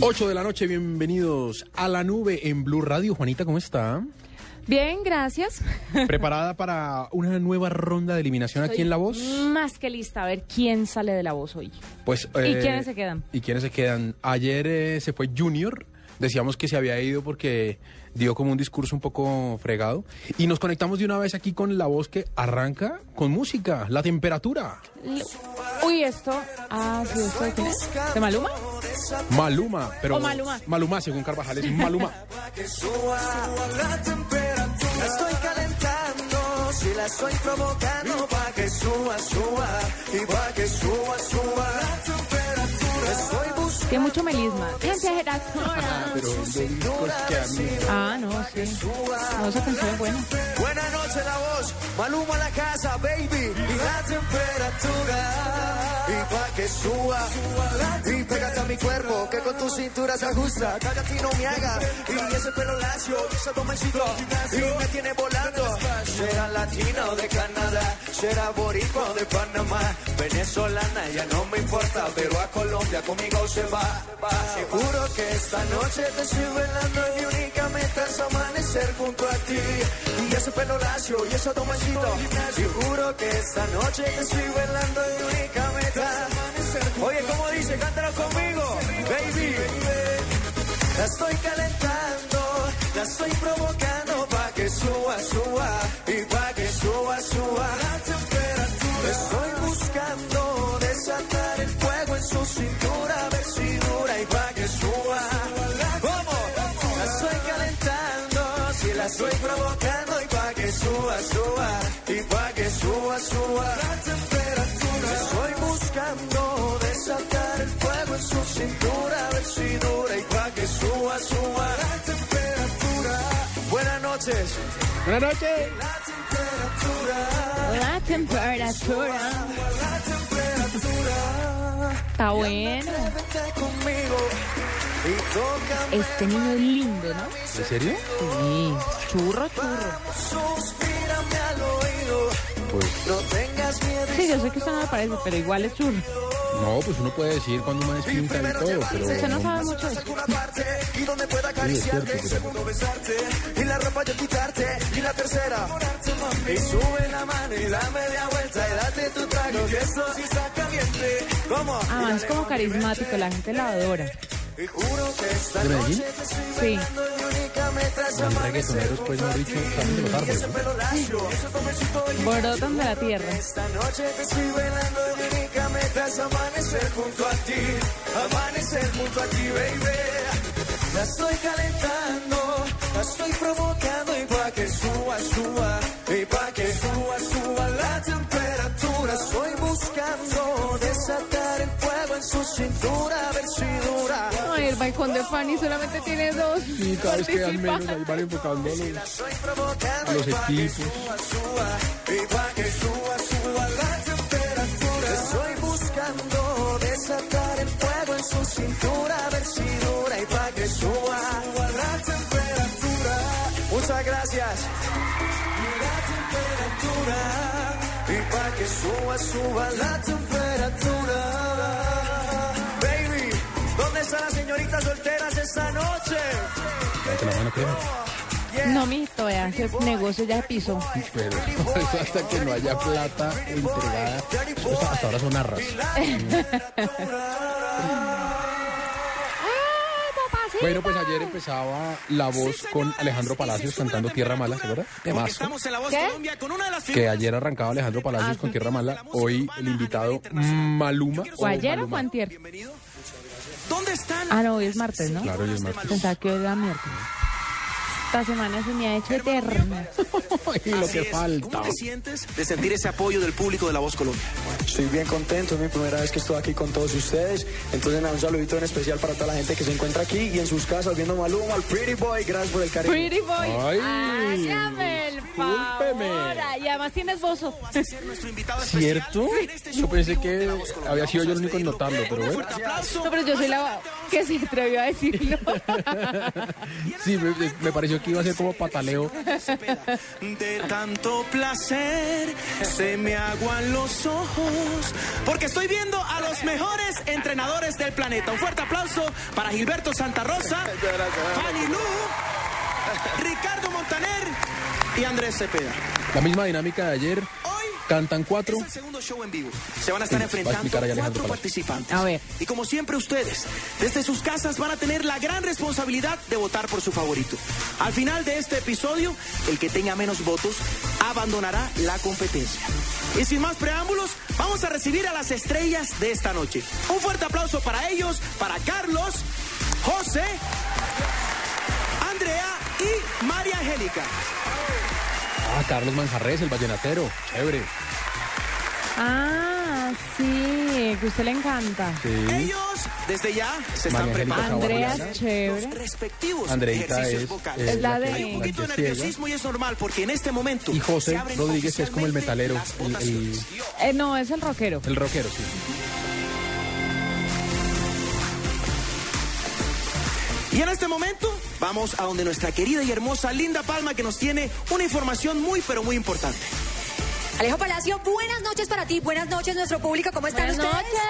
8 de la noche, bienvenidos a la nube en Blue Radio. Juanita, ¿cómo está? Bien, gracias. ¿Preparada para una nueva ronda de eliminación aquí en La Voz? Más que lista, a ver quién sale de La Voz hoy. Pues, ¿Y eh, quiénes se quedan? ¿Y quiénes se quedan? Ayer eh, se fue Junior. Decíamos que se había ido porque dio como un discurso un poco fregado. Y nos conectamos de una vez aquí con la voz que arranca con música, la temperatura. Uy, esto. Ah, sí, esto de quién es? ¿De Maluma? Maluma, pero. O Maluma. Maluma, según Carvajal, es Maluma. La estoy calentando, si la estoy provocando, pa' que suba, suba, y pa' que suba, suba Tiene mucho melisma. Temperatura. pero discos que a mí. Ah, no, sí. No, esa canción es buena. Buenas noches, la voz, Maluma a la casa, baby, y la temperatura. Y pa' que suba, y pégate a mi cuerpo, que con tu cintura se ajusta, cállate y no me haga, y ese pelo lacio, y ese domesito, y me tiene volando. Será latino de Canadá, será boricua de Panamá, venezolana, ya no me importa, pero a Colombia conmigo se va. Seguro que esta noche te estoy velando y mi única meta es amanecer junto a ti. Y ese pelo lacio y ese domesito, seguro que esta noche te estoy velando y mi única meta Oye, ¿cómo dice? Cántalo conmigo, baby. La estoy calentando, la estoy provocando pa' que suba, suba y pa' que suba, suba estoy provocando y pa' que suba, suba y pa' que suba, suba la temperatura. Estoy buscando desatar el fuego en su cintura, a ver si dura y pa' que suba, suba la temperatura. Buenas noches. Buenas noches. La temperatura, La temperatura. la temperatura. Está bueno. Este niño es lindo, ¿no? ¿En serio? Sí. Churro, churro. Suspírame al oído. Pues No tengas miedo. Sí, yo sé que usted no me parece, pero igual es churro. no, pues uno puede decir cuando uno es pinta y todo, pero. Usted no sabe mucho de eso. y donde pueda acariciarte, cierto, pero- segundo besarte y la ropa yo quitarte y la tercera y sube la mano y la media vuelta y date tu trago que esto sí está caliente ¿Cómo? Ah, es como carismático, la gente lo adora. Y juro que esta ¿De Medellín? noche te estoy Sí. Los amanecer reggaetoneros, pues, no dicho, también de los árboles. ¿no? Brotan de la tierra. esta noche te estoy y única es amanecer junto a ti amanecer junto a ti baby la estoy calentando, la estoy provocando pa' que suba, suba, y pa' que suba, suba la temperatura. Estoy buscando desatar el fuego en su cintura, a ver si dura. Ay, el balcón de Fanny solamente tiene dos. Y cada vez que al menos ahí van enfocando los, a equipos. suba, suba, y pa' que suba, suba la temperatura. Estoy buscando desatar el fuego en su cintura, a ver si dura y pa' que suba, suba suba, suba la temperatura. Baby, ¿dónde están las señoritas solteras esta noche? La mano, creo. No, mijito, vea, ese negocio ya pisó. Pero eso hasta que no haya plata entregada. Hasta ahora son arras. Bueno, pues ayer empezaba La Voz con Alejandro Palacios cantando Tierra Mala, ¿se acuerda? Temazo. Estamos en la voz ¿Qué? Colombia con una de las Que ayer arrancaba Alejandro Palacios con Tierra Mala. Hoy el invitado Maluma. ¿O ayer o Maluma. fue antier? Bienvenido. ¿Dónde están? Ah, no, hoy es martes, ¿no? Claro, hoy es martes. Pensaba que hoy era miércoles. Esta semana se me ha hecho eterna. Ay, lo Así que es. falta. ¿Cómo te sientes de sentir ese apoyo del público de La Voz Colombia? Estoy bien contento, es mi primera vez que estoy aquí con todos ustedes. Entonces, nada, un saludito en especial para toda la gente que se encuentra aquí y en sus casas viendo Maluma, al Pretty Boy. Gracias por el cariño. Pretty boy. Ay, Hágame el favor. discúlpeme. Y además tienes bozo. Ser nuestro invitado especial ¿Cierto? en este show Yo pensé en vivo de que La Voz Colombia. había sido yo el único en notarlo, pero Un bueno. fuerte aplauso. No, pero yo soy la que se atrevió a decirlo. Sí, me, me pareció que iba a ser como pataleo. De tanto placer se me aguan los ojos porque estoy viendo a los mejores entrenadores del planeta. Un fuerte aplauso para Gilberto Santa Rosa, Fanny Lu, Ricardo Montaner y Andrés Cepeda. La misma dinámica de ayer. Cantan cuatro. es el segundo show en vivo. Se van a estar Sí, a enfrentando Alejandro cuatro Palacio. participantes. A ver. Y como siempre ustedes, desde sus casas van a tener la gran responsabilidad de votar por su favorito. Al final de este episodio, el que tenga menos votos abandonará la competencia. Y sin más preámbulos, vamos a recibir a las estrellas de esta noche. Un fuerte aplauso para ellos, para Carlos, José, Andrea y María Angélica. Ah, Carlos Manjarres, el vallenatero. Chévere. Ah, sí, que usted le encanta. Sí. Ellos, desde ya, se están preparando Andrea chévere. los respectivos Andreita ejercicios es, vocales. Es la de- Hay un poquito de nerviosismo y es normal porque en este momento. Y José Rodríguez es como el metalero, el- el-. Eh, no, es el rockero. El rockero, sí. Y en este momento vamos a donde nuestra querida y hermosa Linda Palma que nos tiene una información muy pero muy importante. Alejo Palacio, buenas noches para ti, buenas noches nuestro público, ¿cómo están Buenas ustedes? noches.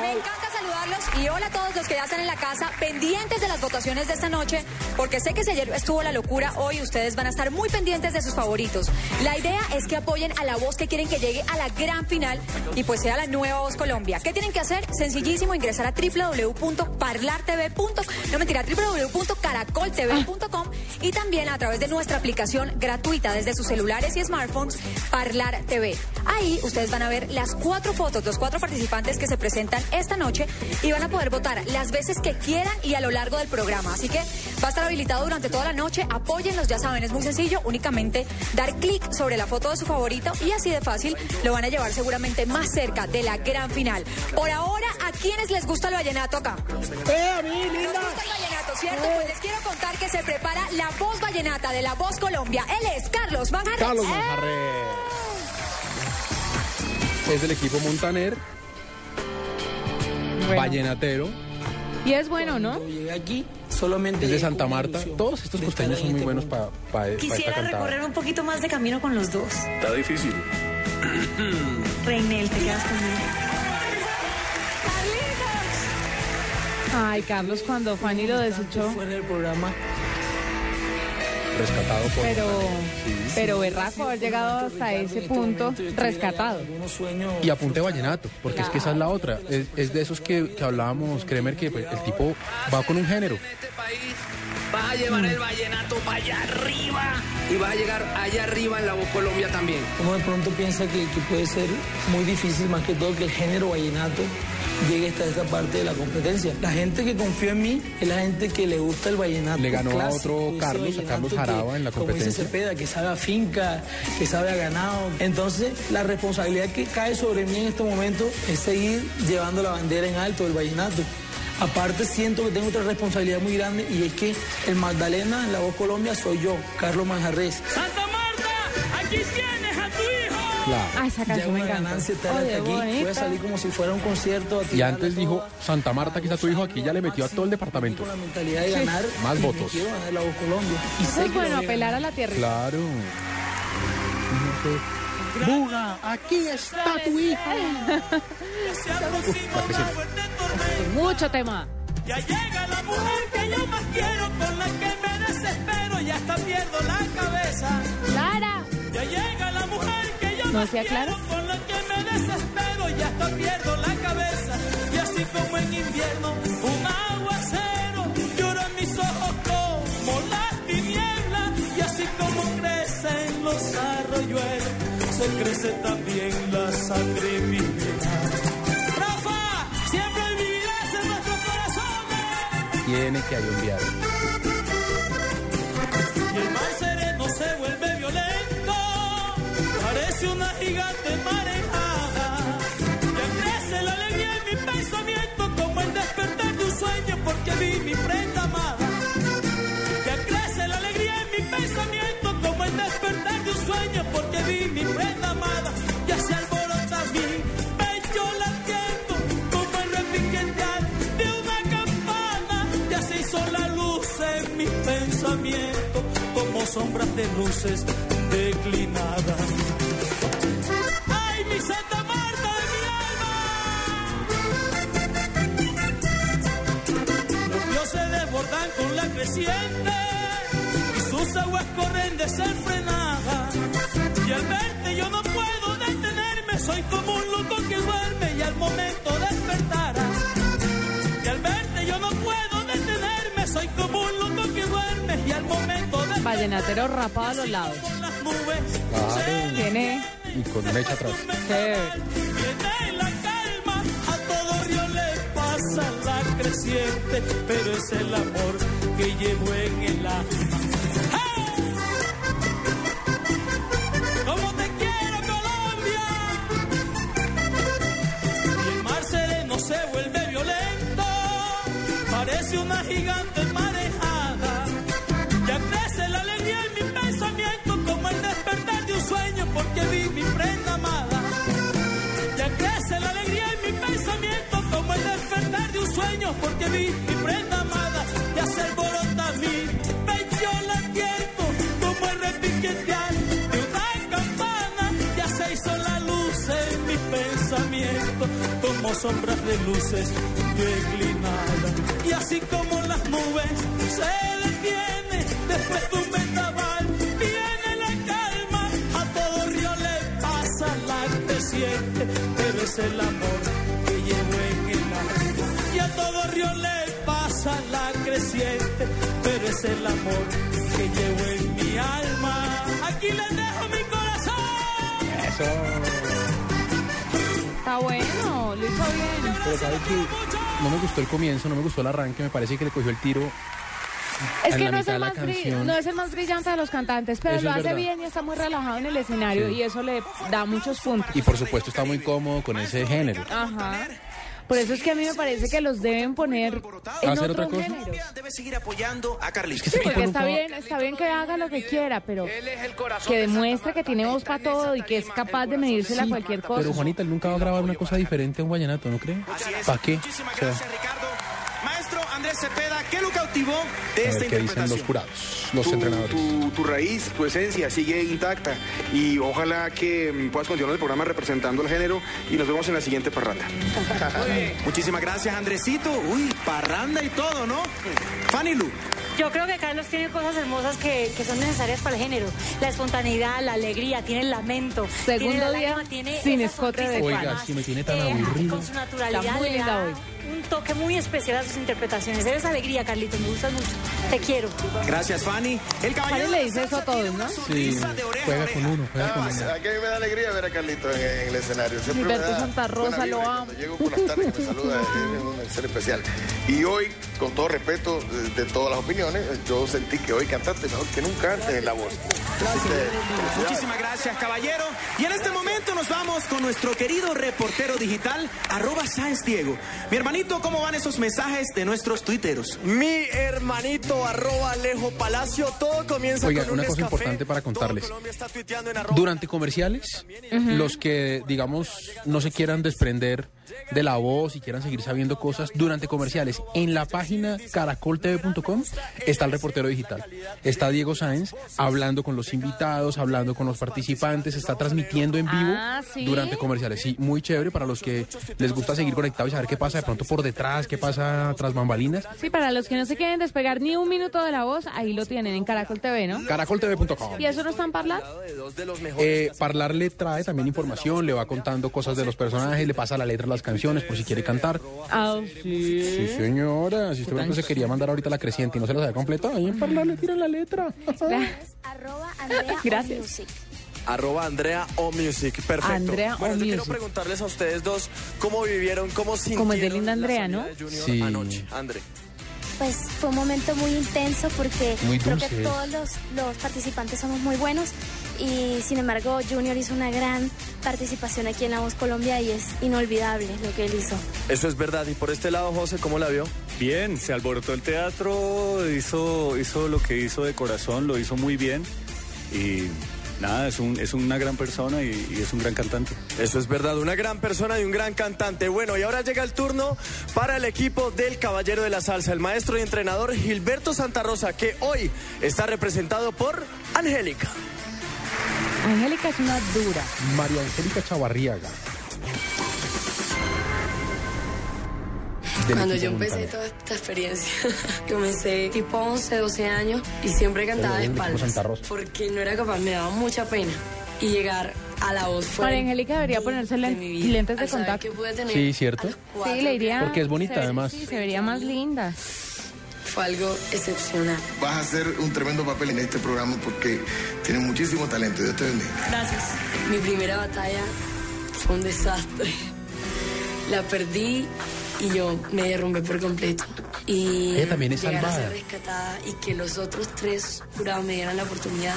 Me encanta saludarlos y hola a todos los que ya están en la casa, pendientes de las votaciones de esta noche, porque sé que si ayer estuvo la locura, hoy ustedes van a estar muy pendientes de sus favoritos. La idea es que apoyen a la voz que quieren que llegue a la gran final y pues sea la nueva Voz Colombia. ¿Qué tienen que hacer? Sencillísimo, ingresar a www.parlartv.com, no mentira, www.caracoltv.com y también a través de nuestra aplicación gratuita desde sus celulares y smartphones, Parlar TV. Ahí ustedes van a ver las cuatro fotos, los cuatro participantes que se presentan esta noche y van a poder votar las veces que quieran y a lo largo del programa. Así que va a estar habilitado durante toda la noche. Apóyenlos, ya saben, es muy sencillo. Únicamente dar clic sobre la foto de su favorito y así de fácil lo van a llevar seguramente más cerca de la gran final. Por ahora, ¿a quiénes les gusta el vallenato acá? ¡Eh, a mí, Nos linda! gusta el vallenato, ¿cierto? Pues les quiero contar que se prepara la voz vallenata de la voz Colombia. Él es Carlos Manjarres. Carlos Manjarres. Es del equipo Montaner, Bueno, vallenatero, y es bueno, ¿no? Llegué aquí solamente es de Santa Marta. Todos estos costeños son en muy este buenos para esta Quisiera cantada. recorrer un poquito más de camino con los dos. Está difícil. Reinel, te quedas conmigo. Ay, Carlos, cuando Fanny lo desechó. Fuera del programa, Rescatado por Pero, Montaner. pero berraco haber llegado hasta ese punto rescatado. Y apunte vallenato, porque es que esa es la otra. Es, es de esos que, que hablábamos, créeme que pues, el tipo va con un género. Va a llevar el vallenato para allá arriba y va a llegar allá arriba en la voz Colombia también. Uno de pronto piensa que, que puede ser muy difícil, más que todo que el género vallenato llegue hasta esta parte de la competencia. La gente que confía en mí es la gente que le gusta el vallenato. Le ganó a otro Carlos, a Carlos que, Jaraba en la Como dice competencia. Cepeda, que sabe a finca, que sabe a ganado. Entonces, la responsabilidad que cae sobre mí en este momento es seguir llevando la bandera en alto del vallenato. Aparte siento que tengo otra responsabilidad muy grande y es que el Magdalena en la voz Colombia soy yo, Carlos Manjarres. Santa Marta, aquí tienes a tu hijo. Claro. Ah, esa canción me encanta. ganancia estar hasta aquí. bonita. Puede salir como si fuera un concierto. a Y antes dijo, Santa Marta, aquí está tu hijo, aquí ya le metió a todo el departamento. Con la mentalidad de ganar. Más votos. Quiero ganar la voz Colombia. Y Eso sé es bueno, voy a apelar a la tierra. Claro. Buga, aquí está tu tormenta. Mucho tema. Ya llega la mujer que yo más quiero, con la que me desespero y hasta pierdo la cabeza. Clara. Ya llega la mujer que yo ¿No más quiero, Clara? con la que me desespero y hasta pierdo la cabeza. Y así como en invierno, consagré mi vida. Rafa, siempre vivirás en nuestro corazón. Tiene que haber un viaje. Y el mar sereno se vuelve violento, parece una gigante marejada. Y crece la alegría en mi pensamiento como el despertar de un sueño porque vi mi prenda amada. Y crece la alegría en mi pensamiento como el despertar de un sueño porque vi mi prenda sombras de luces declinadas. ¡Ay, mi Santa Marta de mi alma! Los se desbordan con la creciente y sus aguas corren desenfrenadas. Y al verte yo no puedo detenerme, soy como un loco que duerme y al momento despertará. Vallenatero rapado a los lados. Claro. Tiene. Y con mecha atrás. Pasa la creciente, pero es el amor que llevo en el alma. Porque vi mi prenda amada. Ya se alborota mi pecho latiendo, como el repiquetear de una campana. Ya se hizo la luz en mi pensamiento, como sombras de luces declinadas. Y así como las nubes se detiene después de un vendaval, viene la calma, a todo río le pasa la creciente, pero es el amor que llevo en el alma. Todo río le pasa la creciente, pero es el amor que llevo en mi alma. Aquí les dejo mi corazón. Está bueno, lo hizo bien. Pero sabe que no me gustó el comienzo, no me gustó el arranque, me parece que le cogió el tiro. Es en que la no es, mitad el de la más no es el más brillante de los cantantes, pero Eso lo hace verdad. bien y está muy relajado en el escenario Sí. y eso le da muchos puntos. Y por supuesto está muy cómodo con ese género. Ajá. Por eso es que a mí me parece que los deben poner en ¿Hacer otro otra cosa? género. Debe seguir apoyando a Carlitos. Ese Porque está bien, está bien que haga lo que quiera, pero que demuestre que tiene voz para todo y que es capaz de medírsela a Sí, cualquier cosa. Pero Juanita, él nunca va a grabar una cosa diferente a un vallenato, ¿no cree? ¿Para qué? Muchísimas gracias, Ricardo. Maestro Andrés Cepeda, ¿qué lo cautivó de esta dicen los interpretación? jurados, los tu, entrenadores. tu- tu raíz, tu esencia sigue intacta y ojalá que mm, puedas continuar el programa representando el género y nos vemos en la siguiente parranda. Muchísimas gracias, Andresito. Uy, parranda y todo, ¿no? Fanny Lu. Yo creo que Carlos tiene cosas hermosas que, que son necesarias para el género. La espontaneidad, la alegría, tiene el lamento. tiene Segundo la día lágrima, tiene sin escote de Oiga, si me tiene tan eh, aburrido. Con su naturalidad Está muy le linda da hoy. un toque muy especial a sus interpretaciones. Eres alegría, Carlitos, me gustas mucho. Te quiero. Gracias, Fanny. El caballero le dice eso a todos, ¿no? Sí, juega oreja. con uno, juega con uno. Aquí me da alegría ver a Carlito en, en el escenario. Siempre me Gilberto da Santa Rosa, lo amo. Llego por las tardes que me saluda, es un ser especial. Y hoy, con todo respeto de, de todas las opiniones, yo sentí que hoy cantaste mejor que nunca antes en la voz. Felicidades. Muchísimas gracias, caballero. Y en este momento nos vamos con nuestro querido reportero digital, arroba Sáenz Diego. Mi hermanito, ¿cómo van esos mensajes de nuestros tuiteros? Mi hermanito arroba Alejo Palacio, todo comienza Oiga, con un una cosa importante para contarles. Colombia está tuiteando en arroba Durante comerciales, los que, digamos, no se quieran desprender de la voz y quieran seguir sabiendo cosas, durante comerciales, en la página caracoltv.com está el reportero digital. Está Diego Sáenz hablando con los invitados, hablando con los participantes, está transmitiendo en vivo Ah, ¿sí? durante comerciales. Sí, muy chévere para los que les gusta seguir conectados y saber qué pasa de pronto por detrás, qué pasa tras bambalinas. Sí, para los que no se quieren despegar ni un minuto de la voz, ahí lo tienen en Caracol TV, ¿no? Caracoltv.com. ¿Y eso no está en Parlar? de dos de los mejores. Eh, Parlar le trae también información, le va contando cosas de los personajes, le pasa la letra a las canciones por si quiere cantar. Ah, sí. Sí, señora. Si usted se quería mandar ahorita la creciente y no se la sabe completa, ahí en Parlar le tiran la letra. Gracias. Music. Arroba Andrea O Music, perfecto. Andrea bueno, O yo quiero preguntarles a ustedes dos cómo vivieron, cómo sintieron Como es de linda Andrea, ¿no? de Sí. anoche, André. Pues fue un momento muy intenso porque Muy creo que todos los, los participantes somos muy buenos y sin embargo Junior hizo una gran participación aquí en La Voz Colombia y es inolvidable lo que él hizo. Eso es verdad. Y por este lado, José, ¿cómo la vio? Bien, se alborotó el teatro, hizo, hizo lo que hizo de corazón, lo hizo muy bien y nada, es, un, es una gran persona y, y es un gran cantante. Eso es verdad, una gran persona y un gran cantante. Bueno, y ahora llega el turno para el equipo del Caballero de la Salsa, el maestro y entrenador Gilberto Santa Rosa, que hoy está representado por Angélica. Angélica es una dura. María Angélica Chavarriaga. Cuando yo empecé toda esta experiencia, comencé tipo 11, 12 años y siempre cantaba de espaldas Rosa. porque no era capaz, me daba mucha pena. Y llegar a la voz fue... María Angélica debería ponerse len- lentes de Al saber contacto. que pude tener Sí, cierto. Sí, le iría. Porque es bonita, se ve- además. Sí, se vería más linda. Fue algo excepcional. Vas a hacer un tremendo papel en este programa porque tienes muchísimo talento. Dios te bendiga. Gracias. Mi primera batalla fue un desastre. La perdí y yo me derrumbé por completo. Y Ella también es a salvada. ser rescatada y que los otros tres jurados me dieran la oportunidad.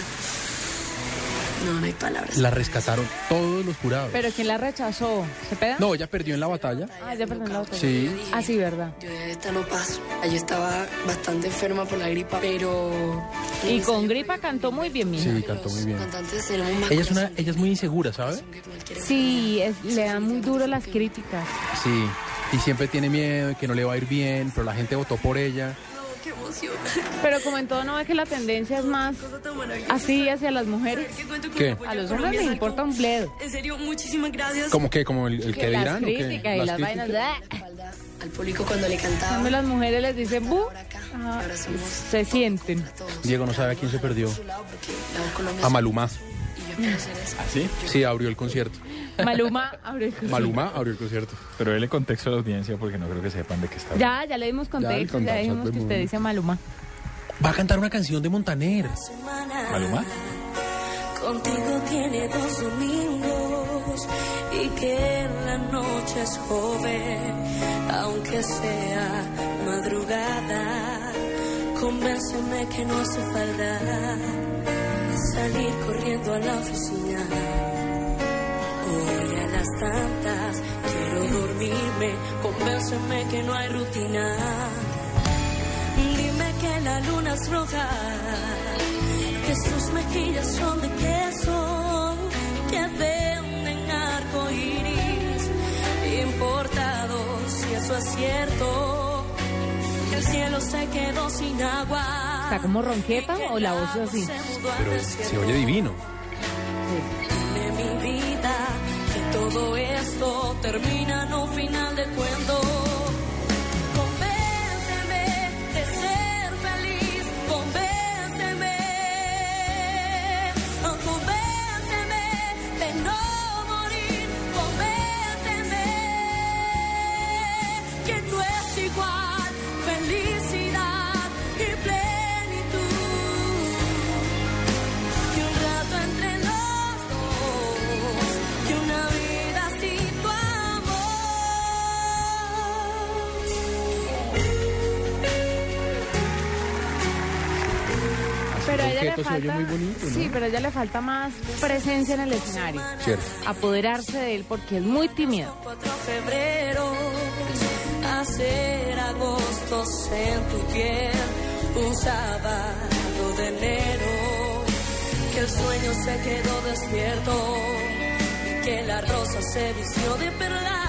No, no hay palabras. La rescataron todos los jurados. Pero ¿quién la rechazó? ¿Se peda? No, ella perdió en la batalla. Ah, ya perdió en la otra. Sí. Ah, sí, verdad. Yo de esta no paso. Yo estaba bastante enferma por la gripa, pero... Y con gripa cantó muy bien, mija. Sí, cantó muy bien. Cantantes tenemos más Ella es, una, ella es muy insegura, ¿sabe? Sí, es- le dan muy duro las críticas. Sí. Y siempre tiene miedo de que no le va a ir bien, pero la gente votó por ella. ¡Qué emoción! Pero como en todo, ¿no ve que la tendencia es más así hacia las mujeres? ¿Qué? A los hombres les importa un bledo. En serio, muchísimas gracias. ¿Cómo que? ¿Como el, el que, las dirán? qué? críticas y las, vainas. Al público cuando le cantaba. Cuando las mujeres les dicen bu, ah, se sienten. Diego no sabe a quién se perdió. A Maluma. Eso. ¿Ah, sí? Sí, abrió el concierto. Maluma abrió el concierto. Maluma abrió el concierto. Pero dele contexto a la audiencia porque no creo que sepan de qué está hablando. Ya, ya le dimos contexto, ya, contamos, dijimos que usted dice Maluma. Va a cantar una canción de Montaner. ¿Maluma? Contigo tiene dos domingos y que la noche es joven, aunque sea madrugada. Convénceme que no hace falta salir corriendo a la oficina. Hoy a las tantas quiero dormirme, convénceme que no hay rutina. Dime que la luna es roja que sus mejillas son de queso, que venden arco iris importados, y eso es cierto. El cielo se quedó sin agua. ¿Está como ronqueta o la voz así? Pero se oye divino. Dime mi vida que todo esto termina en un final de cuento. Se oye muy bonito, ¿no? sí, pero a ella le falta más presencia en el escenario. Cierto. Apoderarse de él porque es muy tímido. 4 febrero, hacer agostos en tu piel, un sábado de enero, que el sueño se quedó despierto y que la rosa se vistió de perla.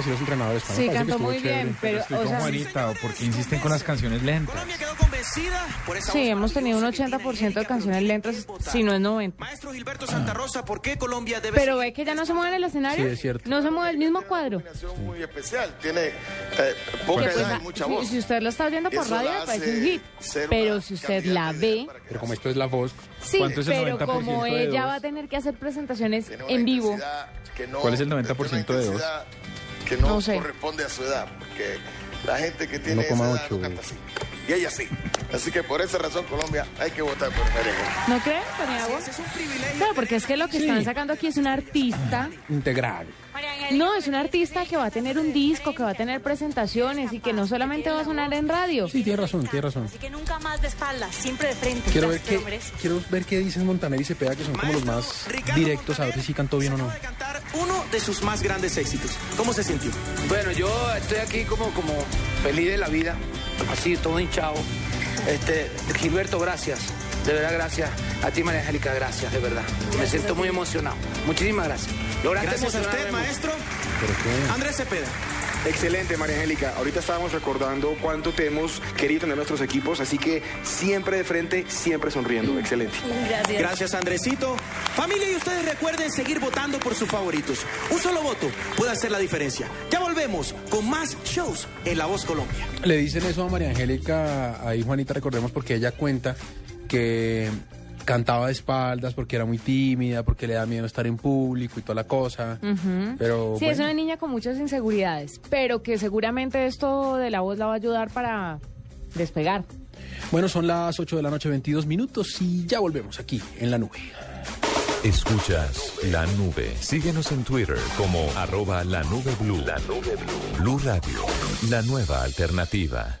Yo no sé qué van a decir los entrenadores. pero Sí, cantó muy chévere. bien, pero, Estoy o sea, Juanita, ¿o porque insisten con las canciones lentas? sí, hemos tenido un 80% de canciones lentas, si no es 90. Maestro Gilberto Santa Rosa, ¿por qué Colombia debe Pero ve que ya no se mueve en el escenario. Sí, es cierto. No se mueve el mismo cuadro. Muy especial. Tiene eh, poca pues, edad y mucha si, voz. si usted la está oyendo por radio, parece un hit. una Pero si usted la ve, Pero como esto es la voz. sí, ¿Cuánto es el pero 90% como ella va a tener que hacer presentaciones una en vivo. intensidad que no- ¿Cuál es el tiene 90% una de voz? Que no, No sé. corresponde a su edad. Porque la gente que tiene esa edad 1,8. no canta así. Y ella sí. Así que por esa razón, Colombia, hay que votar por merengue. ¿No cree, Paniagua? Claro, porque es que lo que están sacando aquí es un artista. Integral. No, es un artista que va a tener un disco, que va a tener presentaciones y que no solamente va a sonar en radio. Sí, tiene razón, tiene razón. Así que nunca más de espaldas, siempre de frente. Quiero ver qué, quiero ver qué dicen Montaner y Cepeda, que son como los más directos, a ver si cantó bien o no. Uno de sus más grandes éxitos. ¿Cómo se sintió? Bueno, yo estoy aquí como, como feliz de la vida, así todo hinchado. Este, Gilberto, gracias. De verdad, gracias. A ti, María Angélica, gracias, de verdad. Me siento muy emocionado. Muchísimas gracias. Gracias a usted, maestro. ¿Pero qué? Andrés Cepeda. Excelente, María Angélica. Ahorita estábamos recordando cuánto te hemos querido tener nuestros equipos, así que siempre de frente, siempre sonriendo. Excelente. Gracias. Gracias, Andresito. Familia, y ustedes recuerden seguir votando por sus favoritos. Un solo voto puede hacer la diferencia. Ya volvemos con más shows en La Voz Colombia. Le dicen eso a María Angélica, ahí Juanita, recordemos, porque ella cuenta que cantaba de espaldas porque era muy tímida, porque le da miedo estar en público y toda la cosa. Pero Sí, es una niña con muchas inseguridades, pero que seguramente esto de la voz la va a ayudar para despegar. bueno, son las 8 de la noche, 22 minutos y ya volvemos aquí en la nube. Escuchas la nube. Síguenos en Twitter como arroba la nube blue. La nube blue. Blue Radio, la nueva alternativa.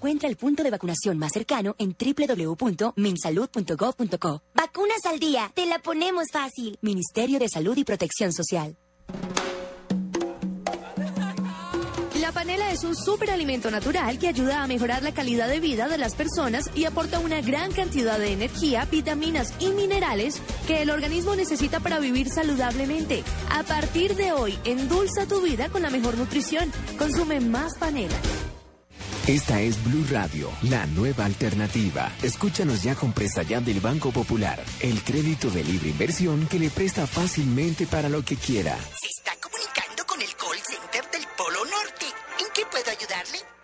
Encuentra el punto de vacunación más cercano en www.minsalud.gov.co. Vacunas al día, te la ponemos fácil. Ministerio de Salud y Protección Social. La panela es un superalimento natural que ayuda a mejorar la calidad de vida de las personas y aporta una gran cantidad de energía, vitaminas y minerales que el organismo necesita para vivir saludablemente. A partir de hoy, endulza tu vida con la mejor nutrición. Consume más panela. Esta es Blue Radio, la nueva alternativa. Escúchanos ya con presta ya del Banco Popular, el crédito de libre inversión que le presta fácilmente para lo que quiera. Se está comunicando con el call center del Polo Norte. ¿En qué puedo ayudarle?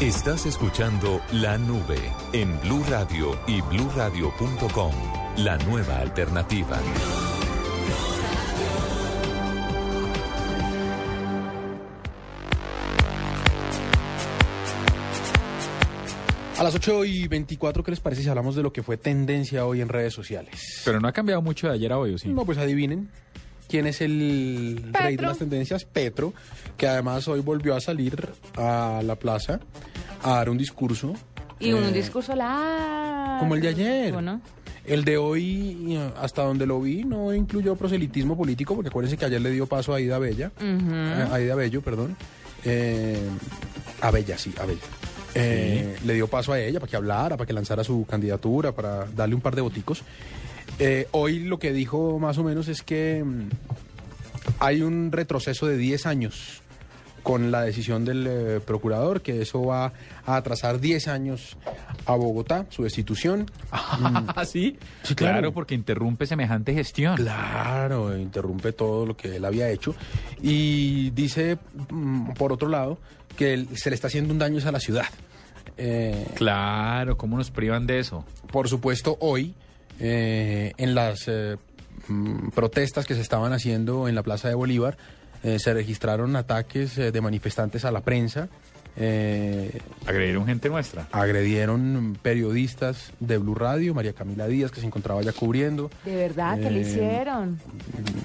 Estás escuchando La Nube en Blue Radio y bluradio.com. La nueva alternativa. A las 8 y 24, ¿qué les parece si hablamos de lo que fue tendencia hoy en redes sociales? Pero no ha cambiado mucho de ayer a hoy, ¿o sí? No, pues adivinen. ¿Quién es el rey de Petro. las tendencias? Petro, que además hoy volvió a salir a la plaza a dar un discurso. Y un eh, discurso largo. Como el de ayer. ¿no? El de hoy, eh, hasta donde lo vi, no incluyó proselitismo político, porque acuérdense que ayer le dio paso a Aida Bella. Ujú. a Aida Bello, perdón. Eh, a Bella, sí, a Bella. Eh, Le dio paso a ella para que hablara, para que lanzara su candidatura, para darle un par de boticos. Eh, hoy lo que dijo más o menos es que mm, hay un retroceso de 10 años con la decisión del eh, procurador, que eso va a atrasar 10 años a Bogotá, su destitución. ¿Ah, sí? Sí, claro. claro. porque interrumpe semejante gestión. Claro, interrumpe todo lo que él había hecho. Y dice, mm, por otro lado, que se le está haciendo un daño a la ciudad. Eh, Claro, ¿cómo nos privan de eso? por supuesto, hoy eh, en las eh, mm, protestas que se estaban haciendo en la Plaza de Bolívar, eh, se registraron ataques eh, de manifestantes a la prensa. eh, Agredieron gente nuestra. agredieron periodistas de Blue Radio, María Camila Díaz, que se encontraba ya cubriendo. De verdad, ¿qué le hicieron?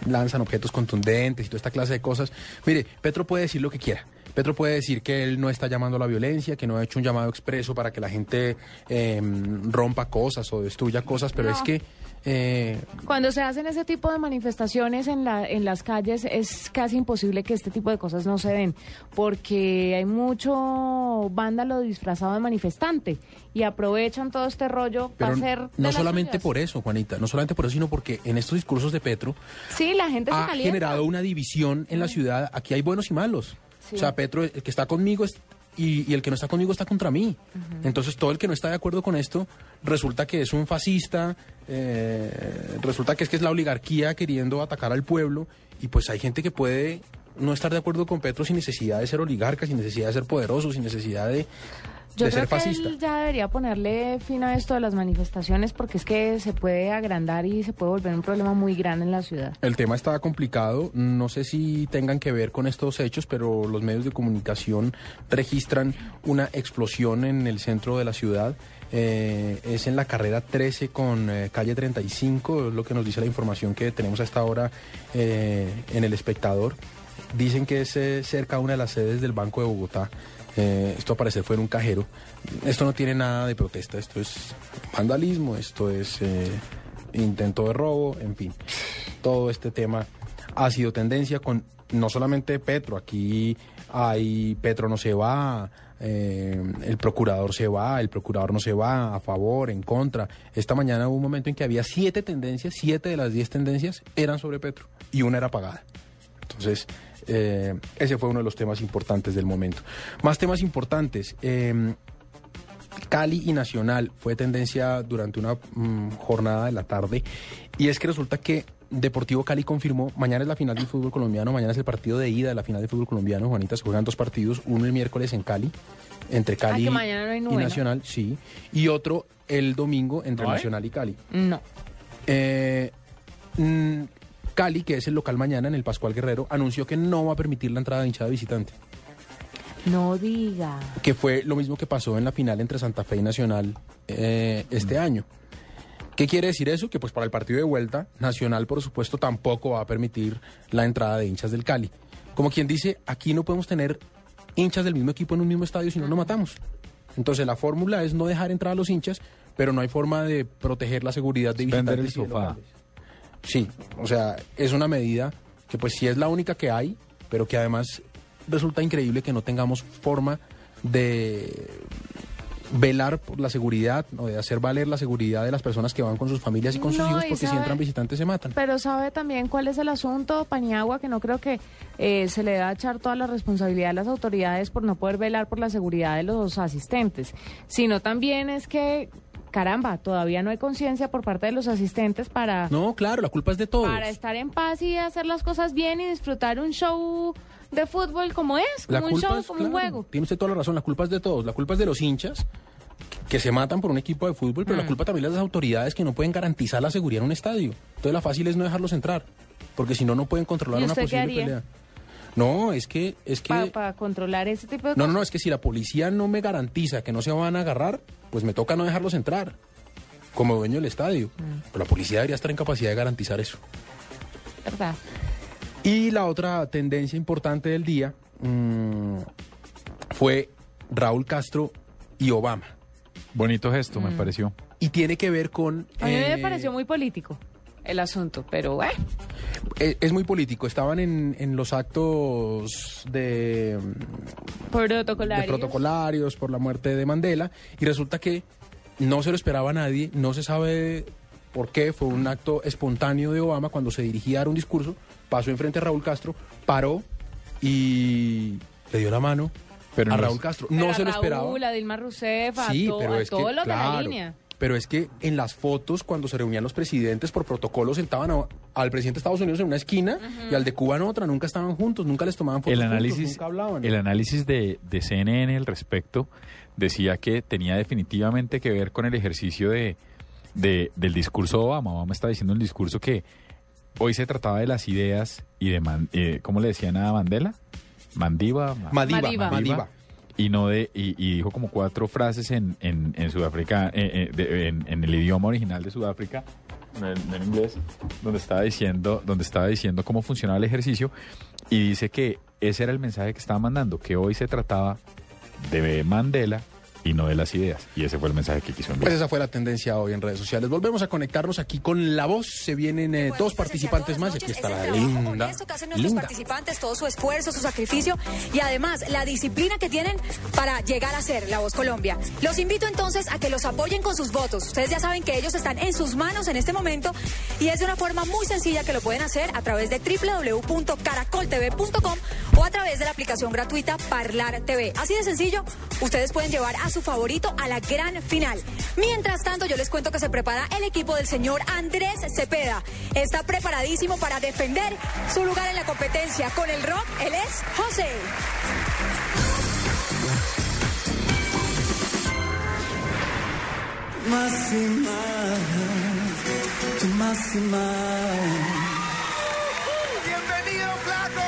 lanzan objetos contundentes y toda esta clase de cosas. Mire, Petro puede decir lo que quiera. Petro puede decir que él no está llamando a la violencia, que no ha hecho un llamado expreso para que la gente eh, rompa cosas o destruya cosas, pero No. es que eh, Cuando se hacen ese tipo de manifestaciones en, la, en las calles es casi imposible que este tipo de cosas no se den, porque hay mucho vándalo disfrazado de manifestante y aprovechan todo este rollo para hacer... no solamente suyas. por eso, Juanita, no solamente por eso, sino porque en estos discursos de Petro Sí, la gente se ha generado una división en la ciudad. Aquí hay buenos y malos. Sí. O sea, Petro, el que está conmigo es- y, y el que no está conmigo está contra mí. Entonces, todo el que no está de acuerdo con esto resulta que es un fascista, eh, resulta que es que es la oligarquía queriendo atacar al pueblo. Y pues hay gente que puede no estar de acuerdo con Petro sin necesidad de ser oligarca, sin necesidad de ser poderoso, sin necesidad de, Yo de creo ser que fascista. él ya debería ponerle fin a esto de las manifestaciones porque es que se puede agrandar y se puede volver un problema muy grande en la ciudad. El tema está complicado. No sé si tengan que ver con estos hechos, pero los medios de comunicación registran una explosión en el centro de la ciudad. Eh, es en la carrera 13 con eh, calle 35, es lo que nos dice la información que tenemos a esta hora eh, en el espectador. Dicen que es eh, cerca de una de las sedes del Banco de Bogotá. Eh, esto aparece fue en un cajero. Esto no tiene nada de protesta, esto es vandalismo, esto es eh, intento de robo, en fin. Todo este tema ha sido tendencia con no solamente Petro, aquí hay Petro no se va, eh, el procurador se va, el procurador no se va, a favor, en contra. Esta mañana hubo un momento en que había siete tendencias, siete de las diez tendencias eran sobre Petro y una era pagada. Entonces, eh, ese fue uno de los temas importantes del momento. Más temas importantes. eh, Cali y Nacional fue tendencia durante una mm, jornada de la tarde y es que resulta que Deportivo Cali confirmó, mañana es la final del fútbol colombiano, mañana es el partido de ida de la final del fútbol colombiano, Juanita, se juegan dos partidos, uno el miércoles en Cali, entre Cali Ah, no hay y. Nacional, sí, y otro el domingo entre. Nacional y Cali. No. Eh, mm, Cali, que es el local mañana en el Pascual Guerrero, anunció que no va a permitir la entrada de hinchada visitante. No diga. que fue lo mismo que pasó en la final entre Santa Fe y Nacional eh, este año. ¿Qué quiere decir eso? Que pues para el partido de vuelta, Nacional por supuesto tampoco va a permitir la entrada de hinchas del Cali. Como quien dice, aquí no podemos tener hinchas del mismo equipo en un mismo estadio si no nos matamos. Entonces la fórmula es no dejar entrar a los hinchas, pero no hay forma de proteger la seguridad de Vender el visitantes. y de sofá. locales. Sí, o sea, es una medida que pues sí es la única que hay, pero que además resulta increíble que no tengamos forma de velar por la seguridad o de hacer valer la seguridad de las personas que van con sus familias y con sus hijos, porque si entran visitantes se matan. Pero sabe también cuál es el asunto, Paniagua, que no creo que eh, se le da a echar toda la responsabilidad a las autoridades por no poder velar por la seguridad de los asistentes, sino también es que, caramba, todavía no hay conciencia por parte de los asistentes para, No, claro, la culpa es de todos. para estar en paz y hacer las cosas bien y disfrutar un show de fútbol como es, La como un show, es, como un juego. Tiene usted toda la razón, la culpa es de todos. La culpa es de los hinchas que se matan por un equipo de fútbol, pero la Mm. culpa también es de las autoridades que no pueden garantizar la seguridad en un estadio. Entonces la fácil es no dejarlos entrar, porque si no, no pueden controlar ¿Y una posible pelea. No, es que, es que, Para controlar ese tipo de no, cosas. no, no, es que si la policía no me garantiza que no se van a agarrar, pues me toca no dejarlos entrar, como dueño del estadio. Mm. Pero la policía debería estar en capacidad de garantizar eso. ¿verdad? Y la otra tendencia importante del día mm, fue Raúl Castro y Obama. Bonito gesto, me Mm. pareció. Y tiene que ver con... A mí me eh, pareció muy político el asunto, pero bueno. eh, es muy político. Estaban en, en los actos de, de Protocolarios. protocolarios por la muerte de Mandela y resulta que no se lo esperaba nadie, no se sabe por qué, fue un acto espontáneo de Obama cuando se dirigía a dar un discurso, pasó enfrente a Raúl Castro, paró y le dio la mano Pero a no Raúl es- Castro. Pero no a se lo Raúl, esperaba. a Dilma Rousseff, a, Sí, to- pero a es que, los de la claro, línea. Pero es que en las fotos, cuando se reunían los presidentes por protocolo, sentaban a- al presidente de Estados Unidos en una esquina y al de Cuba en otra, nunca estaban juntos, nunca les tomaban fotos El juntos, análisis, nunca hablaban. el análisis de, de CNN al respecto decía que tenía definitivamente que ver con el ejercicio de de, del discurso de Obama. Obama está diciendo en el discurso que hoy se trataba de las ideas y de, man- eh, ¿cómo le decían a Mandela? Mandiva. Ma- Madiba, Madiba. Madiba. Y, no de, y, y dijo como cuatro frases en, en, en Sudáfrica, eh, eh, en, el idioma original de Sudáfrica, en, en inglés, donde estaba diciendo, donde estaba diciendo cómo funcionaba el ejercicio y dice que ese era el mensaje que estaba mandando, que hoy se trataba de Mandela y no de las ideas. Y ese fue el mensaje que quiso enviar. Pues esa fue la tendencia hoy en redes sociales. Volvemos a conectarnos aquí con la voz. Se vienen eh, dos participantes más y aquí está la linda. Esto que hacen nuestros Linda. participantes, todo su esfuerzo, su sacrificio y además la disciplina que tienen para llegar a ser La Voz Colombia. Los invito entonces a que los apoyen con sus votos. Ustedes ya saben que ellos están en sus manos en este momento y es de una forma muy sencilla que lo pueden hacer a través de www.caracoltv.com o a través de la aplicación gratuita Parlar TV. Así de sencillo, ustedes pueden llevar a su favorito a la gran final. Mientras tanto, yo les cuento que se prepara el equipo del señor Andrés Cepeda. Está preparadísimo para defender su lugar en la competencia. Con el rock, él es José. Más y más, más y más. ¡Bienvenido, flaco!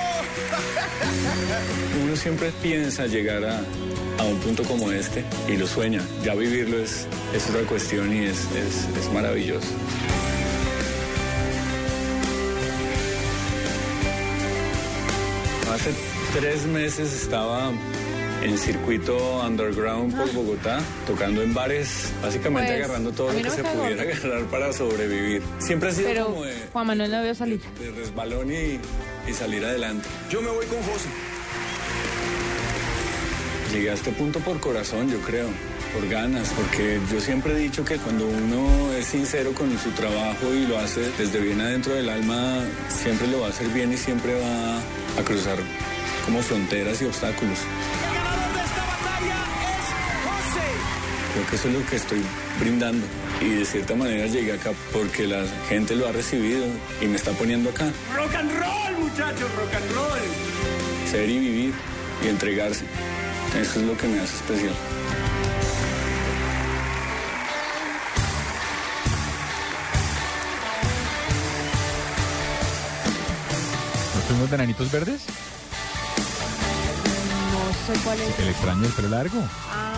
Uno siempre piensa llegar a, a un punto como este y lo sueña. Ya vivirlo es, es otra cuestión y es, es, es maravilloso. Hace tres meses estaba en circuito underground por Bogotá, tocando en bares, básicamente Pues, agarrando todo lo que se pudiera agarrar para sobrevivir. Siempre ha sido Pero como de, Juan Manuel no vio salir. de resbalón y, y salir adelante. Yo me voy con José. Llegué a este punto por corazón, yo creo, por ganas, porque yo siempre he dicho que cuando uno es sincero con su trabajo y lo hace desde bien adentro del alma, siempre lo va a hacer bien y siempre va a cruzar como fronteras y obstáculos. Creo que eso es lo que estoy brindando y de cierta manera llegué acá porque la gente lo ha recibido y me está poniendo acá. Rock and roll, muchachos, rock and roll. Ser y vivir y entregarse. Eso es lo que me hace especial. ¿Nos fuimos de nanitos verdes? No sé cuál es. El extraño del pelo largo. Ah,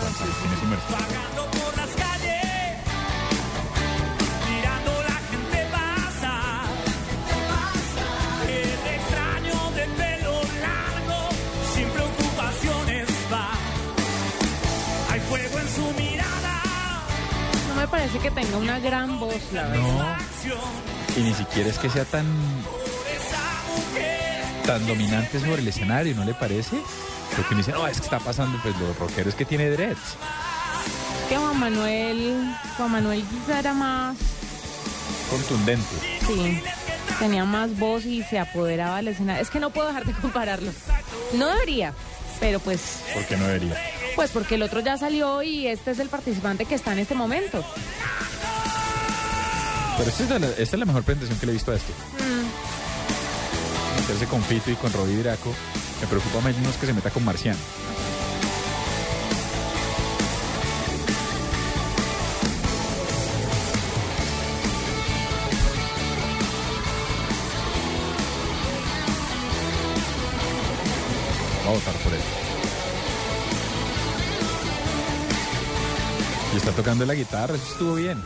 parece que tenga una gran voz, la verdad. No. Y ni siquiera es que sea tan tan dominante sobre el escenario, ¿no le parece? Porque uno dice, no, es que está pasando, pues los rockeros que tiene dreads. Es que Juan Manuel, Juan Manuel quizá era más, Contundente. sí, tenía más voz y se apoderaba del escenario. Es que no puedo dejar de compararlo. No debería, pero pues, ¿Por qué no debería? Pues porque el otro ya salió y este es el participante que está en este momento. Pero esta es la, esta es la mejor presentación que le he visto a esto. Meterse con Fito y con Robbie Draco. Me preocupa menos que se meta con Marciano. Va a votar por él. Está tocando la guitarra, eso estuvo bien.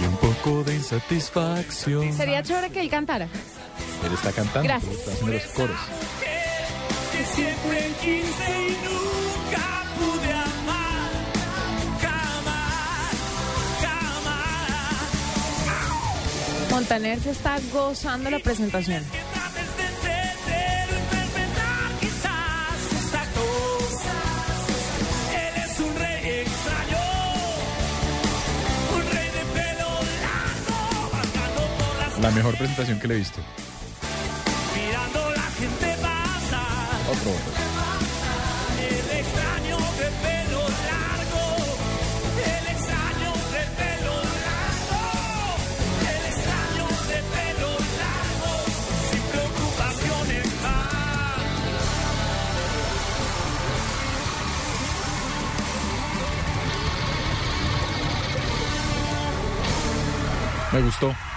Y un poco de insatisfacción. Sería chévere que él cantara. Él está cantando, Gracias. está haciendo los coros. que siempre quise y nunca pude amar. Jamás, jamás. Montaner se está gozando la presentación. La mejor presentación que le he visto. mirando la gente pasar. Otro. El extraño de pelo largo, el extraño de pelo largo, el extraño de pelo largo, sin preocupaciones más. Me gustó.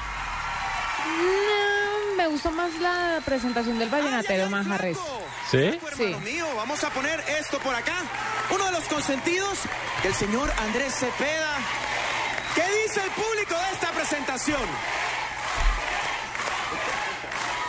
Presentación del vallenatero Manjarres. ¿Sí? Sí. Mío, vamos a poner esto por acá. Uno de los consentidos, el señor Andrés Cepeda. ¿Qué dice el público de esta presentación?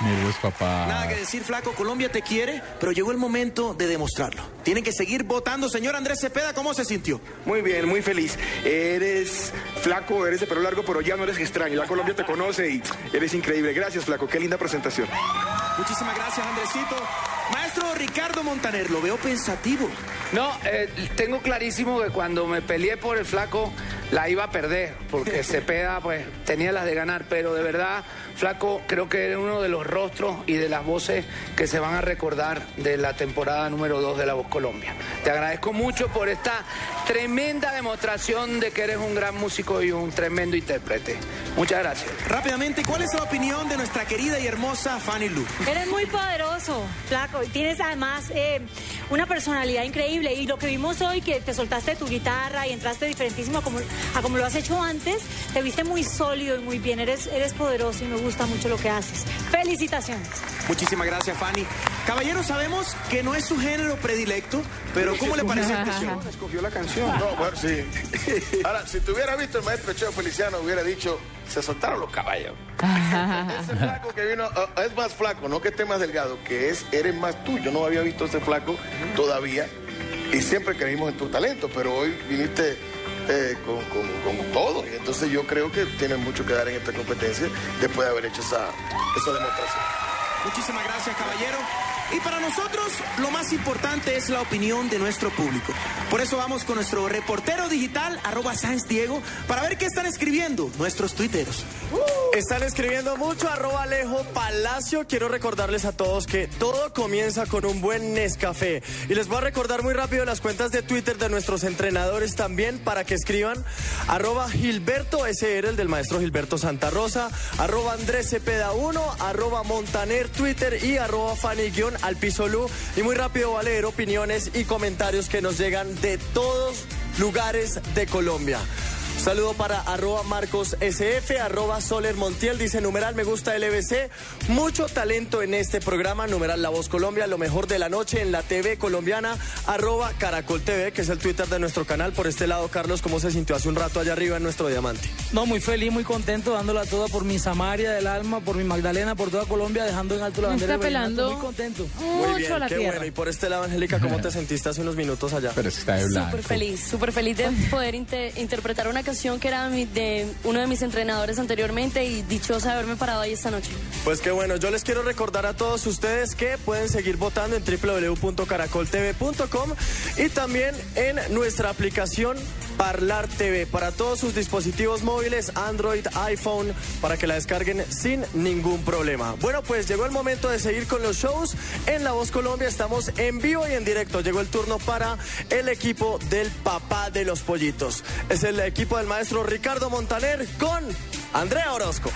Nervios, papá. Nada que decir, flaco, Colombia te quiere, pero llegó el momento de demostrarlo. Tienen que seguir votando. Señor Andrés Cepeda, ¿cómo se sintió? Muy bien, muy feliz. Eres flaco, eres de pelo largo, pero ya no eres extraño. Ya Colombia te conoce y eres increíble. Gracias, flaco. Qué linda presentación. Muchísimas gracias, Andresito. Maestro Ricardo Montaner, lo veo pensativo. No, eh, tengo clarísimo que cuando me peleé por el flaco la iba a perder, porque Cepeda pues tenía las de ganar, pero de verdad, flaco, creo que eres uno de los rostros y de las voces que se van a recordar de la temporada número 2 de La Voz Colombia. Te agradezco mucho por esta tremenda demostración de que eres un gran músico y un tremendo intérprete. Muchas gracias. Rápidamente, ¿cuál es la opinión de nuestra querida y hermosa Fanny Lu? Eres muy poderoso, flaco. Y tienes además eh, una personalidad increíble. Y lo que vimos hoy, que te soltaste tu guitarra y entraste diferentísimo a como, a como lo has hecho antes, te viste muy sólido y muy bien. Eres, eres poderoso y me gusta mucho lo que haces. Felicitaciones. Muchísimas gracias, Fanny. Caballeros, sabemos que no es su género predilecto, pero ¿cómo le pareció este show? Escogió la canción. No, bueno, sí. Ahora, si te hubiera visto el maestro Cheo Feliciano, hubiera dicho, se soltaron los caballos. Ese flaco que vino, ah, es más flaco, no que esté más delgado, que es, eres más tú. Yo no había visto ese flaco todavía y siempre creímos en tu talento, pero hoy viniste eh, con, con- con todo. Y entonces yo creo que tienes mucho que dar en esta competencia después de haber hecho esa, esa demostración. Muchísimas gracias, caballero. Y para nosotros lo más importante es la opinión de nuestro público. Por eso vamos con nuestro reportero digital, arroba Sáenz Diego, para ver qué están escribiendo nuestros tuiteros. Están escribiendo mucho, arroba Alejo Palacio. Quiero recordarles a todos que todo comienza con un buen Nescafé. Y les voy a recordar muy rápido las cuentas de Twitter de nuestros entrenadores también para que escriban. Arroba Gilberto, ese era el del maestro Gilberto Santa Rosa. Arroba Andrés Cepeda 1, arroba Montaner Twitter y arroba Fanny al piso. Y muy rápido va a leer opiniones y comentarios que nos llegan de todos lugares de Colombia. Saludo para arroba Marcos SF, arroba Soler Montiel, dice numeral me gusta LBC. Mucho talento en este programa, numeral La Voz Colombia, lo mejor de la noche en la TV colombiana, arroba Caracol TV, que es el Twitter de nuestro canal. Por este lado, Carlos, ¿cómo se sintió hace un rato allá arriba en nuestro diamante? No, muy feliz, muy contento, dándola toda por mi Samaria del alma, por mi Magdalena, por toda Colombia, dejando en alto la Me bandera. está pelando Muy contento. Muy bien, qué bueno. Y por este lado, Angélica, ¿cómo te sentiste hace unos minutos allá? Pero es que está de blanco. Súper feliz, súper feliz de poder inte- interpretar una canción que era de uno de mis entrenadores anteriormente y dichosa de haberme parado ahí esta noche. Pues qué bueno, yo les quiero recordar a todos ustedes que pueden seguir votando en www.caracoltv.com y también en nuestra aplicación Parlar TV para todos sus dispositivos móviles, Android, iPhone, para que la descarguen sin ningún problema. Bueno, pues llegó el momento de seguir con los shows. En La Voz Colombia estamos en vivo y en directo. Llegó el turno para el equipo del papá de los pollitos. Es el equipo del maestro Ricardo Montaner con Andrea Orozco.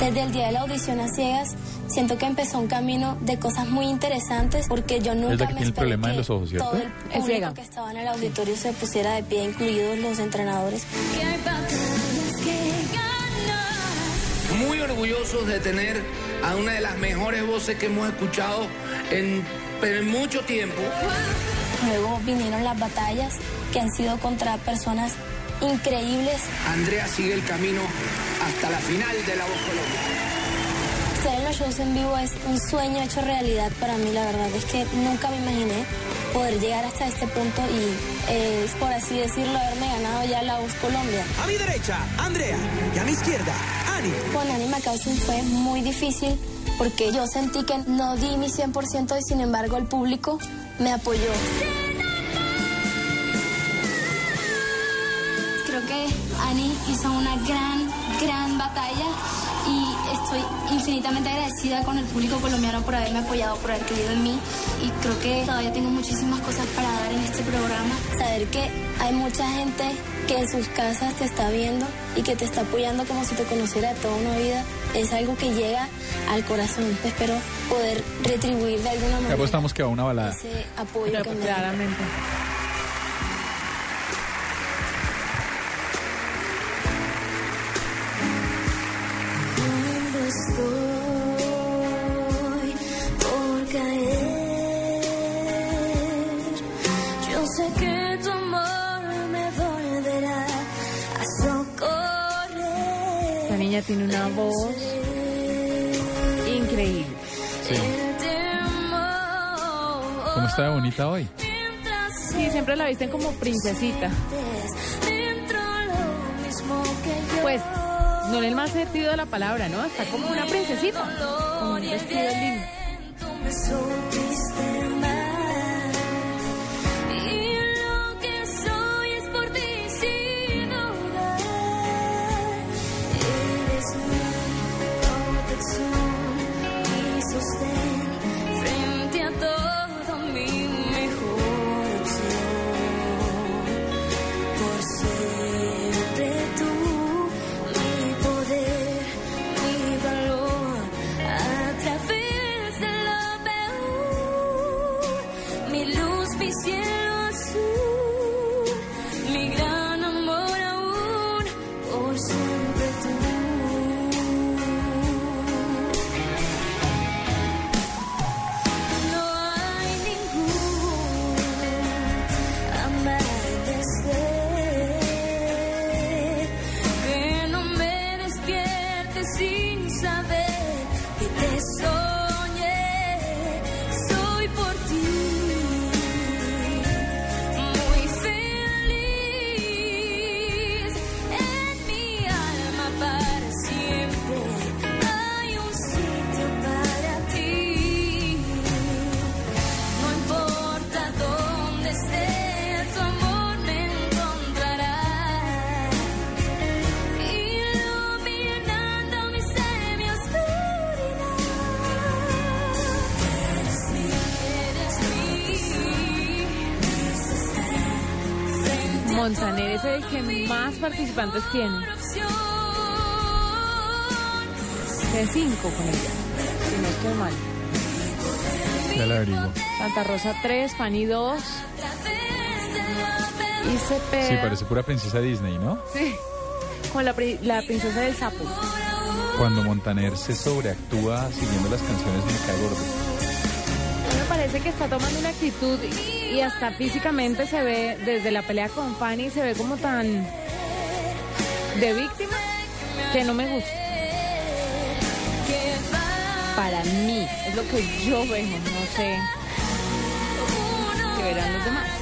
Desde el día de la audición a ciegas, siento que empezó un camino de cosas muy interesantes porque yo Es la nunca que me tiene el esperé problema en que los ojos, ¿cierto? todo el público que estaba en el auditorio se pusiera de pie, incluidos los entrenadores. Muy orgullosos de tener a una de las mejores voces que hemos escuchado en, en mucho tiempo. Luego vinieron las batallas que han sido contra personas increíbles. Andrea sigue el camino hasta la final de La Voz Colombia. Estar en los shows en vivo es un sueño hecho realidad para mí, la verdad es que nunca me imaginé poder llegar hasta este punto y, eh, por así decirlo, haberme ganado ya la Voz Colombia. A mi derecha, Andrea. Y a mi izquierda, Ani. Con Anima Causin fue muy difícil porque yo sentí que no di mi 100% y sin embargo el público me apoyó. Creo que Ani hizo una gran, gran batalla y estoy infinitamente agradecida con el público colombiano por haberme apoyado, por haber creído en mí y creo que todavía tengo muchísimas cosas para dar en este programa. Saber que hay mucha gente que en sus casas te está viendo y que te está apoyando como si te conociera toda una vida es algo que llega al corazón. Espero poder retribuir de alguna Ya manera apostamos que va una balada. ese apoyo que me estoy por caer. Yo sé que tu amor me volverá a socorrer. La niña tiene una voz increíble. Sí. Este ¿Cómo está de bonita hoy? Sí, siempre la visten como princesita. Pues no en el más sentido de la palabra, ¿no? Está como una princesita. Con un vestido lindo. Participantes tiene. De cinco con ella, si no estoy mal. Ya la averiguo. Santa Rosa 3, Fanny 2. Y Cepeda. Sí, parece pura princesa Disney, ¿no? Sí, como la, pri- la princesa del sapo. Cuando Montaner se sobreactúa siguiendo las canciones me cae gordo. Me parece que está tomando una actitud y hasta físicamente se ve, desde la pelea con Fanny, se ve como tan de víctima que no me gusta. Para mí, es lo que yo veo, no sé qué verán los demás.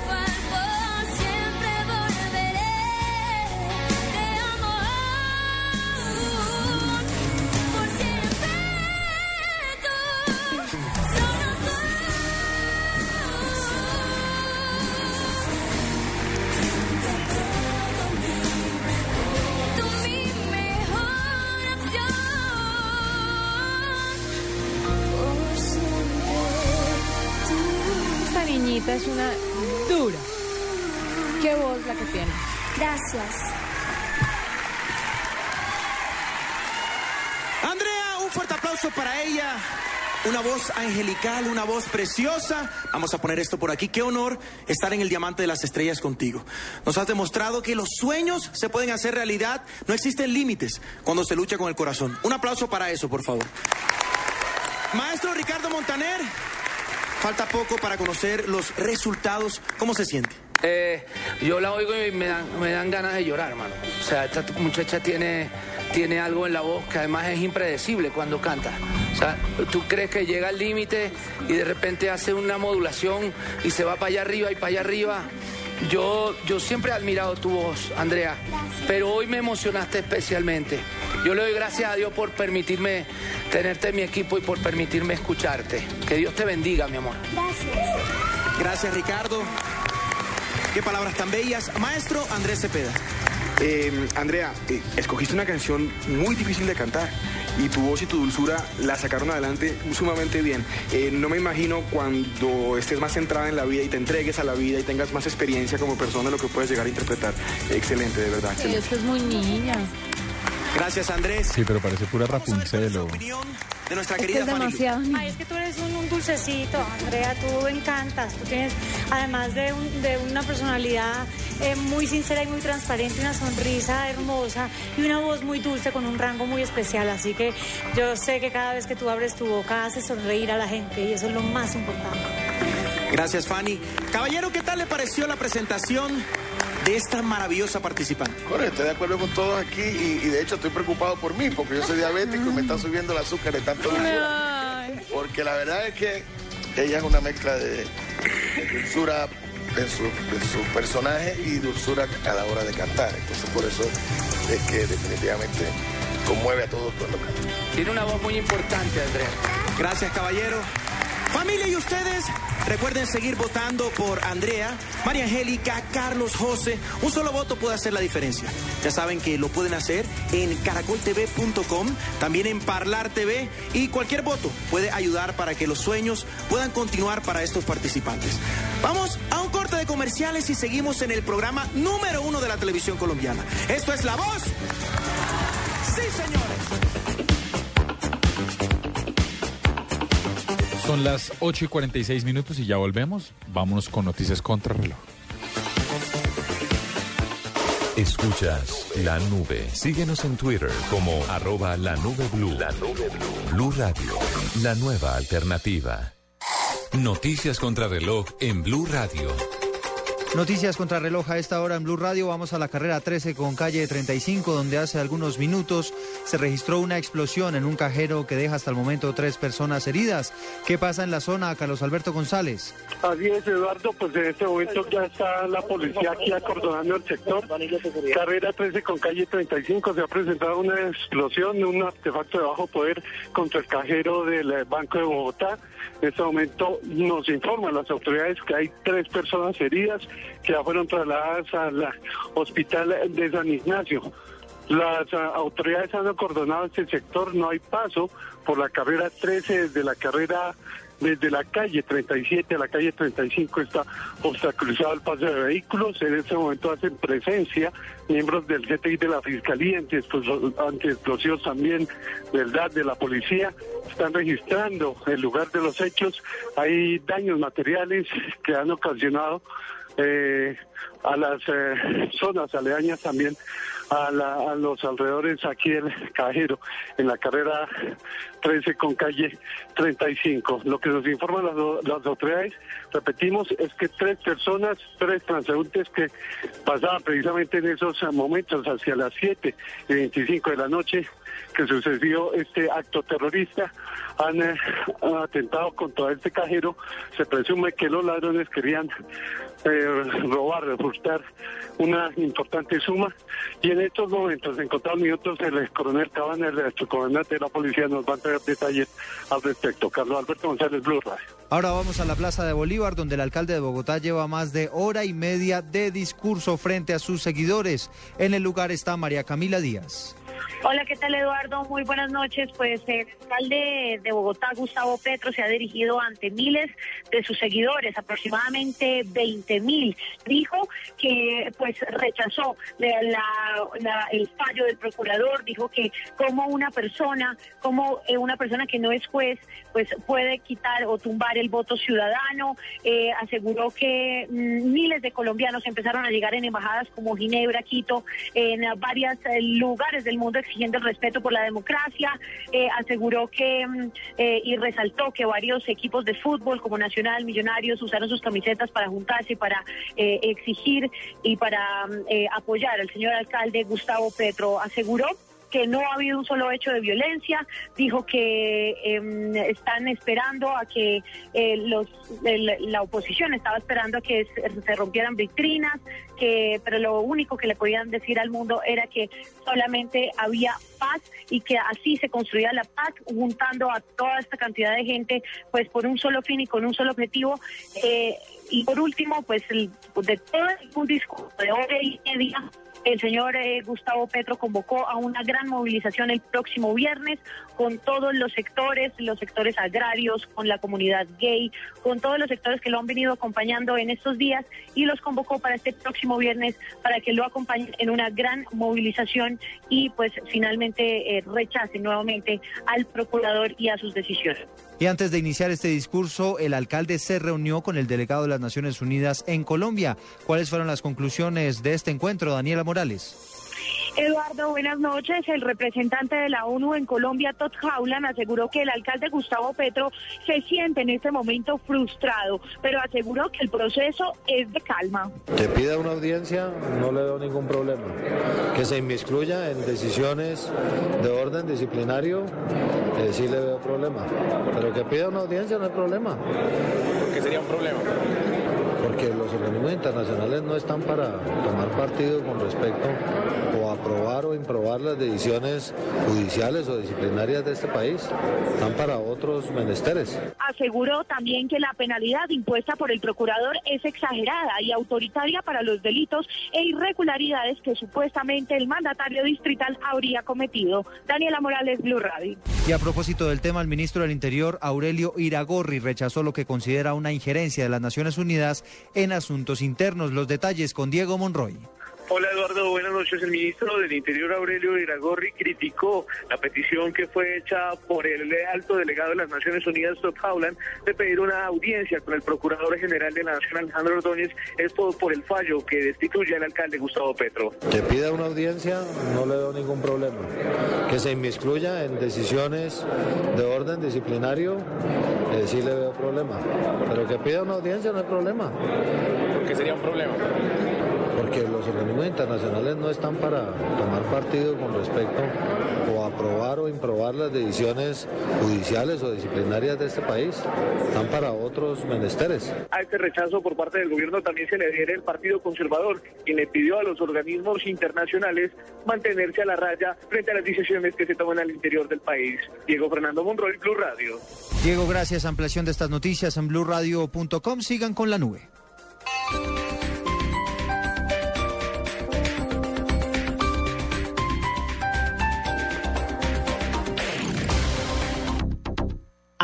Una voz angelical, una voz preciosa. Vamos a poner esto por aquí. Qué honor estar en el Diamante de las Estrellas contigo. Nos has demostrado que los sueños se pueden hacer realidad. No existen límites cuando se lucha con el corazón. Un aplauso para eso, por favor. Maestro Ricardo Montaner, falta poco para conocer los resultados. ¿Cómo se siente? Eh, yo la oigo y me dan, me dan ganas de llorar, hermano. O sea, esta muchacha tiene, tiene algo en la voz que además es impredecible cuando canta. O sea, tú crees que llega al límite y de repente hace una modulación y se va para allá arriba y para allá arriba. Yo, yo siempre he admirado tu voz, Andrea, pero hoy me emocionaste especialmente. Yo le doy gracias a Dios por permitirme tenerte en mi equipo y por permitirme escucharte. Que Dios te bendiga, mi amor. Gracias, Ricardo. Qué palabras tan bellas. Maestro Andrés Cepeda. Eh, Andrea, eh, escogiste una canción muy difícil de cantar y tu voz y tu dulzura la sacaron adelante sumamente bien. Eh, no me imagino cuando estés más centrada en la vida y te entregues a la vida y tengas más experiencia como persona lo que puedes llegar a interpretar. Excelente, de verdad. Sí, excelente. es que es muy niña. Gracias, Andrés. Sí, pero parece pura Rapunzel o... De nuestra Es que querida es Fanny Lu. demasiado. Ay, es que tú eres un, un dulcecito, Andrea, tú encantas. Tú tienes, además de, un- de una personalidad eh, muy sincera y muy transparente, una sonrisa hermosa y una voz muy dulce con un rango muy especial. Así que yo sé que cada vez que tú abres tu boca haces sonreír a la gente y eso es lo más importante. Gracias, Fanny. Caballero, ¿qué tal le pareció la presentación de esta maravillosa participante? Correcto, estoy de acuerdo con todos aquí y, y de hecho estoy preocupado por mí porque yo soy diabético y me está subiendo el azúcar de tanto dulzura. Porque la verdad es que ella es una mezcla de, de dulzura en su, en su personaje y dulzura a la hora de cantar. Entonces por eso es que definitivamente conmueve a todos cuando canta. Tiene una voz muy importante, Andrea. Gracias, caballero. Familia y ustedes, recuerden seguir votando por Andrea, María Angélica, Carlos, José. Un solo voto puede hacer la diferencia. Ya saben que lo pueden hacer en caracoltv.com, también en Parlar TV y cualquier voto puede ayudar para que los sueños puedan continuar para estos participantes. Vamos a un corte de comerciales y seguimos en el programa número uno de la televisión colombiana. Esto es La Voz. Sí, señores. Son las 8 y 46 minutos y ya volvemos. Vámonos con noticias contra reloj. Escuchas la nube. Síguenos en Twitter como arroba la nube blue. La nube blue. Blue Radio, la nueva alternativa. Noticias contra reloj en Blue Radio. Noticias contra reloj a esta hora en Blue Radio. Vamos a la carrera 13 con calle 35, donde hace algunos minutos se registró una explosión en un cajero que deja hasta el momento tres personas heridas. ¿Qué pasa en la zona, Carlos Alberto González? Así es, Eduardo, pues en este momento ya está la policía aquí acordonando el sector. Carrera 13 con calle 35 se ha presentado una explosión, un artefacto de bajo poder contra el cajero del eh, Banco de Bogotá. En este momento nos informan las autoridades que hay tres personas heridas que ya fueron trasladadas al hospital de San Ignacio. Las ah, autoridades han acordonado este sector, no hay paso por la carrera 13 desde la carrera desde la calle 37 a la calle 35 está obstaculizado el paso de vehículos. En este momento hacen presencia miembros del GTI de la Fiscalía, antiexplosivos también del DAT, de la policía. Están registrando el lugar de los hechos. Hay daños materiales que han ocasionado eh, a las eh, zonas aledañas también a, la- a los alrededores aquí del cajero en la carrera 13 con calle 35. Lo que nos informan las, autoridades, repetimos, es que tres personas, tres transeúntes que pasaban precisamente en esos momentos hacia las 7 y 25 de la noche que sucedió este acto terrorista, han eh, atentado contra este cajero. Se presume que los ladrones querían eh, robar, refurtar una importante suma. Y en estos momentos, en contados minutos, el coronel Cabana, el comandante de la policía, nos va a detalles al respecto. Carlos Alberto González, Blue Radio. Ahora vamos a la Plaza de Bolívar, donde el alcalde de Bogotá lleva más de hora y media de discurso frente a sus seguidores. En el lugar está María Camila Díaz. Hola, ¿qué tal Eduardo? Muy buenas noches. Pues el alcalde de Bogotá, Gustavo Petro, se ha dirigido ante miles de sus seguidores, aproximadamente 20 mil. Dijo que pues rechazó el fallo del procurador, dijo que como una persona, como eh, una persona que no es juez, pues puede quitar o tumbar el voto ciudadano. Eh, aseguró que mm, miles de colombianos empezaron a llegar en embajadas como Ginebra, Quito, en varios lugares del mundo exigiendo el respeto por la democracia. Eh, aseguró que mm, eh, y resaltó que varios equipos de fútbol como Nacional, Millonarios usaron sus camisetas para juntarse, para eh, exigir y para mm, eh, apoyar al señor alcalde Gustavo Petro. Aseguró que no ha habido un solo hecho de violencia, dijo que em, están esperando a que eh, los, la oposición estaba esperando a que se, se rompieran vitrinas, que, pero lo único que le podían decir al mundo era que solamente había paz y que así se construía la paz, juntando a toda esta cantidad de gente, pues por un solo fin y con un solo objetivo. Eh, y por último, pues el- de todo un discurso de hora y media el señor eh, Gustavo Petro convocó a una gran movilización el próximo viernes con todos los sectores, los sectores agrarios, con la comunidad gay, con todos los sectores que lo han venido acompañando en estos días y los convocó para este próximo viernes para que lo acompañen en una gran movilización y pues finalmente eh, rechacen nuevamente al procurador y a sus decisiones. Y antes de iniciar este discurso, el alcalde se reunió con el delegado de las Naciones Unidas en Colombia. ¿Cuáles fueron las conclusiones de este encuentro, Daniela Morales? Eduardo, buenas noches. El representante de la ONU en Colombia, Todd Howland, aseguró que el alcalde Gustavo Petro se siente en este momento frustrado, pero aseguró que el proceso es de calma. Que pida una audiencia, no le veo ningún problema. Que se inmiscuya en decisiones de orden disciplinario, eh, sí le veo problema. Pero que pida una audiencia no hay problema. ¿Por qué sería un problema? Porque los organismos internacionales no están para tomar partido con respecto o aprobar o improbar las decisiones judiciales o disciplinarias de este país. Están para otros menesteres. Aseguró también que la penalidad impuesta por el procurador es exagerada y autoritaria para los delitos e irregularidades que supuestamente el mandatario distrital habría cometido. Daniela Morales, Blue Radio. Y a propósito del tema, el ministro del Interior, Aurelio Iragorri, rechazó lo que considera una injerencia de las Naciones Unidas en asuntos internos. Los detalles con Diego Monroy. Hola Eduardo, buenas noches. El ministro del Interior Aurelio Iragorri criticó la petición que fue hecha por el alto delegado de las Naciones Unidas, Todd Howland, de pedir una audiencia con el Procurador General de la Nación, Alejandro Ordóñez, esto por el fallo que destituye al alcalde Gustavo Petro. Que pida una audiencia, no le veo ningún problema. Que se inmiscuya en decisiones de orden disciplinario, eh, sí le veo problema. Pero que pida una audiencia no hay problema. ¿Por qué sería un problema? Porque los organismos internacionales no están para tomar partido con respecto o aprobar o improbar las decisiones judiciales o disciplinarias de este país. Están para otros menesteres. A este rechazo por parte del gobierno también se le adhiere el Partido Conservador, quien le pidió a los organismos internacionales mantenerse a la raya frente a las decisiones que se toman al interior del país. Diego Fernando Monroy, Blue Radio. Diego, gracias. Ampliación de estas noticias en blurradio.com. Sigan con la nube.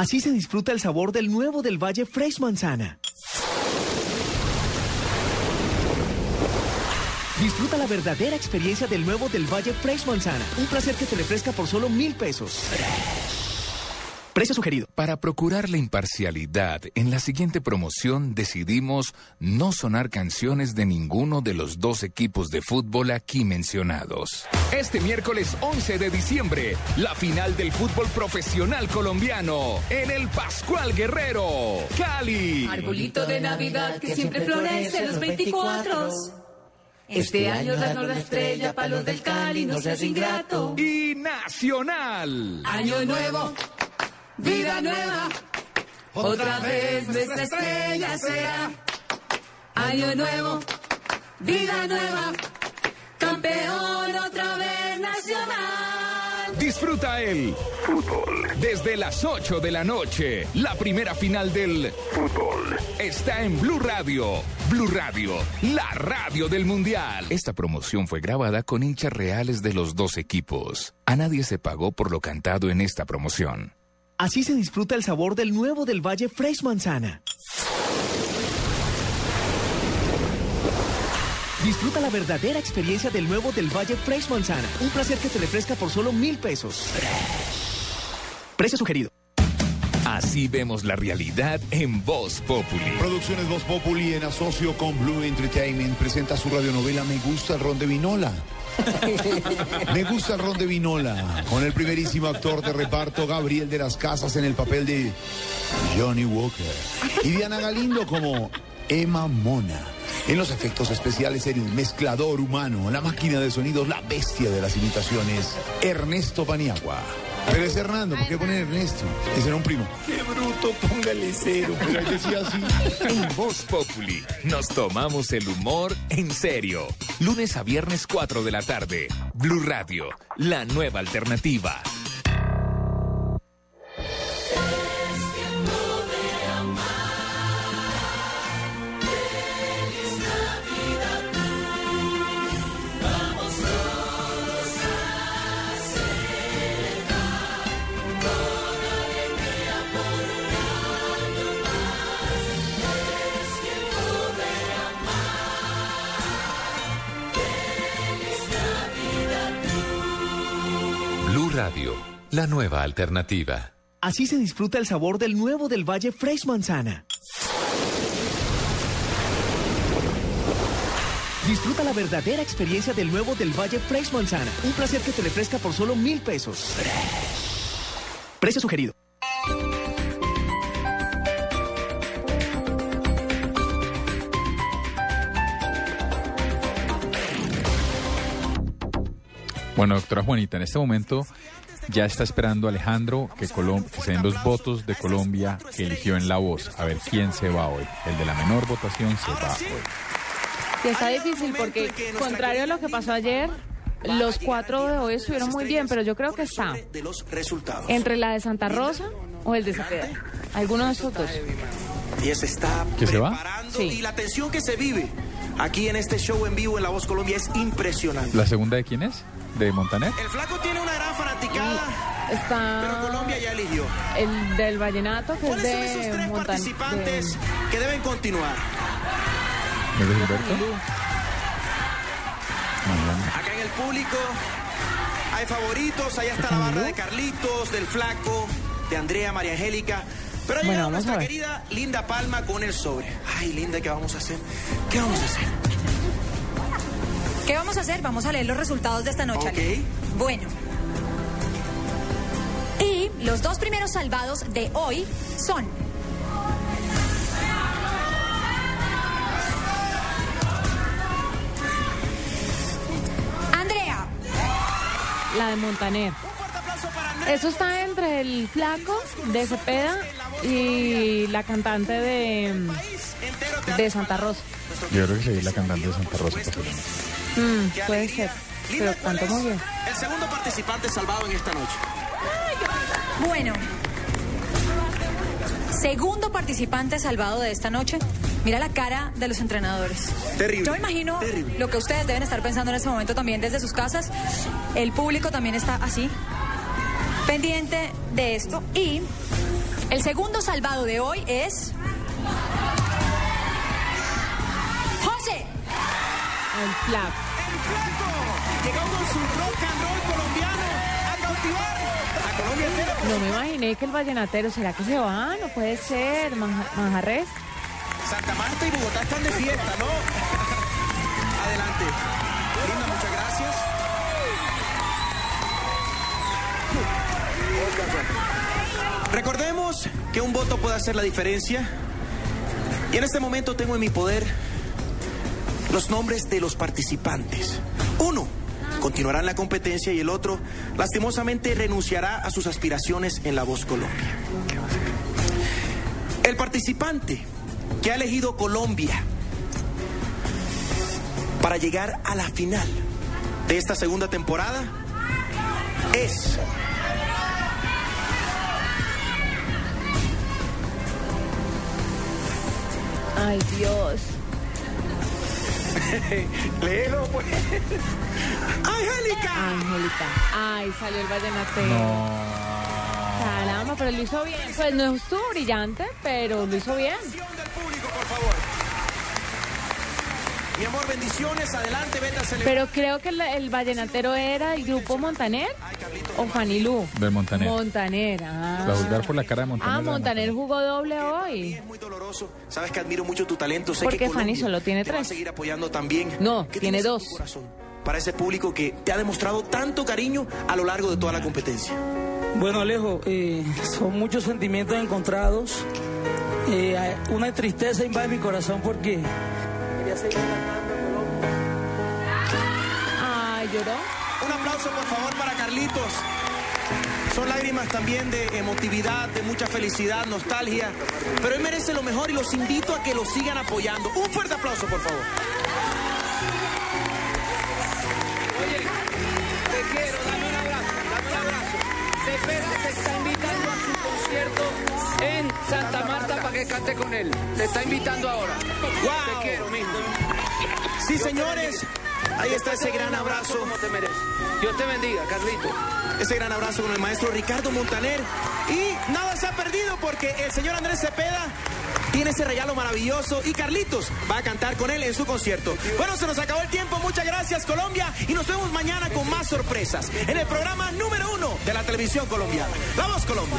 Así se disfruta el sabor del nuevo del Valle Fresh Manzana. Disfruta la verdadera experiencia del nuevo del Valle Fresh Manzana. Un placer que te refresca por solo mil pesos. Precio sugerido. Para procurar la imparcialidad, en la siguiente promoción decidimos no sonar canciones de ninguno de los dos equipos de fútbol aquí mencionados. Este miércoles 11 de diciembre, la final del fútbol profesional colombiano en el Pascual Guerrero, Cali. Arbolito de Navidad que siempre florece los 24. Este año danos la estrella para los del Cali, no seas ingrato. Y Nacional. Año nuevo, vida nueva. Otra vez nuestra estrella será. Año nuevo, vida nueva. Campeón otra vez nacional. Disfruta el fútbol desde las 8 de la noche. La primera final del fútbol está en Blue Radio. Blue Radio, la radio del Mundial. Esta promoción fue grabada con hinchas reales de los dos equipos. A nadie se pagó por lo cantado en esta promoción. Así se disfruta el sabor del nuevo del Valle Fresh Manzana. Disfruta la verdadera experiencia del nuevo del Valle Fresh Manzana. Un placer que te refresca por solo mil pesos. Precio sugerido. Así vemos la realidad en Voz Populi. Producciones Voz Populi en asocio con Blue Entertainment presenta su radionovela Me gusta el ron de vinola. Me gusta el ron de vinola, con el primerísimo actor de reparto Gabriel de las Casas en el papel de Johnny Walker y Diana Galindo como Emma Mona. En los efectos especiales, el mezclador humano, la máquina de sonidos, la bestia de las imitaciones, Ernesto Paniagua. Pero es Hernando, ¿por qué poner Ernesto? Ese era un primo. Qué bruto, póngale cero. Pero él decía así. En Voz Populi nos tomamos el humor en serio. Lunes a viernes 4 de la tarde. Blue Radio, la nueva alternativa. La nueva alternativa. Así se disfruta el sabor del nuevo del Valle Fresh Manzana. Disfruta la verdadera experiencia del nuevo del Valle Fresh Manzana. Un placer que te refresca por solo mil pesos. Precio sugerido. Bueno, doctora Juanita, en este momento ya está esperando Alejandro que, Colom que se den los votos de Colombia que eligió en La Voz. A ver quién se va hoy. El de la menor votación se va hoy. Y está difícil porque, contrario a lo que pasó ayer, los cuatro de hoy estuvieron muy bien, pero yo creo que está de los resultados. entre la de Santa Rosa o el de Cepeda. Alguno de esos dos. Y se está ¿Que se va? preparando y la tensión que se vive aquí en este show en vivo en La Voz Colombia es impresionante. ¿La segunda de quién es? ¿De Montaner? El flaco tiene una gran fanaticada, Está pero Colombia ya eligió. el del Vallenato, que es ¿Cuáles son esos de tres Montaner. participantes que deben continuar? ¿Es de Gilberto? Mañana. Acá en el público hay favoritos, allá está la barra de Carlitos, del Flaco, de Andrea, María Angélica. Pero ha Bueno, llegado vamos nuestra querida Linda Palma con el sobre. Ay, Linda, ¿qué vamos a hacer? ¿Qué vamos a hacer? ¿Qué vamos a hacer? Vamos a leer los resultados de esta noche. Ok. Ale. Bueno. Y los dos primeros salvados de hoy son. Andrea, La de Montaner. Eso está entre el flaco de Cepeda y la cantante de, de Santa Rosa. Yo creo que seguir la cantante de Santa Rosa. Mm, puede ser. Pero muy bien. El segundo participante salvado en esta noche. bueno. Segundo participante salvado de esta noche. Mira la cara de los entrenadores. Terrible. Yo imagino Terrible. lo que ustedes deben estar pensando en este momento también desde sus casas. El público también está así, pendiente de esto. Y el segundo salvado de hoy es. José. El flaco. Llegó con su rock and roll colombiano a cautivar a Colombia entera. No me imaginé que el vallenatero, ¿será que se va? No puede ser, Manja- Manjarres. Santa Marta y Bogotá están de fiesta, ¿no? Adelante. Linda, muchas gracias. Recordemos que un voto puede hacer la diferencia. Y en este momento tengo en mi poder los nombres de los participantes. Uno continuará en la competencia y el otro, lastimosamente, renunciará a sus aspiraciones en La Voz Colombia. El participante que ha elegido Colombia para llegar a la final de esta segunda temporada es Ay, Dios. Léelo, pues. ¡Angélica! Angélica. Ay, salió el vallenatero. Caramba, pero lo hizo bien. Pues no estuvo brillante, pero lo hizo bien. por favor. Mi amor, bendiciones. Adelante, vete a celebrar. Pero creo que el, el vallenatero era el grupo Montaner o Fanilú. Del Montaner. Montaner, ah. Va a juzgar por la cara de Montaner. Ah, Montaner jugó doble hoy. Sabes que admiro mucho tu talento. Sé Porque que Fanny solo tiene te va a tres. seguir apoyando también. No, ¿Qué tiene dos. Para ese público que te ha demostrado tanto cariño a lo largo de toda la competencia. Bueno, Alejo, eh, son muchos sentimientos encontrados. Eh, una tristeza invade mi corazón porque seguir cantando. Ay, lloró. Un aplauso, por favor, para Carlitos. Son lágrimas también de emotividad, de mucha felicidad, nostalgia. Pero él merece lo mejor y los invito a que lo sigan apoyando. Un fuerte aplauso, por favor. Te quiero, dame un abrazo, dame un abrazo. Cepeda te está invitando a su concierto en Santa Marta para que cante con él. Te está invitando ahora. Wow. Te quiero, mijo. Sí, señores. Ahí está ese gran abrazo. Como te mereces. Dios te bendiga, Carlito. Ese gran abrazo con el maestro Ricardo Montaner. Y nada se ha perdido porque el señor Andrés Cepeda tiene ese regalo maravilloso y Carlitos va a cantar con él en su concierto. Bueno, se nos acabó el tiempo. Muchas gracias, Colombia. Y nos vemos mañana con más sorpresas en el programa número uno de la televisión colombiana. Voz Colombia.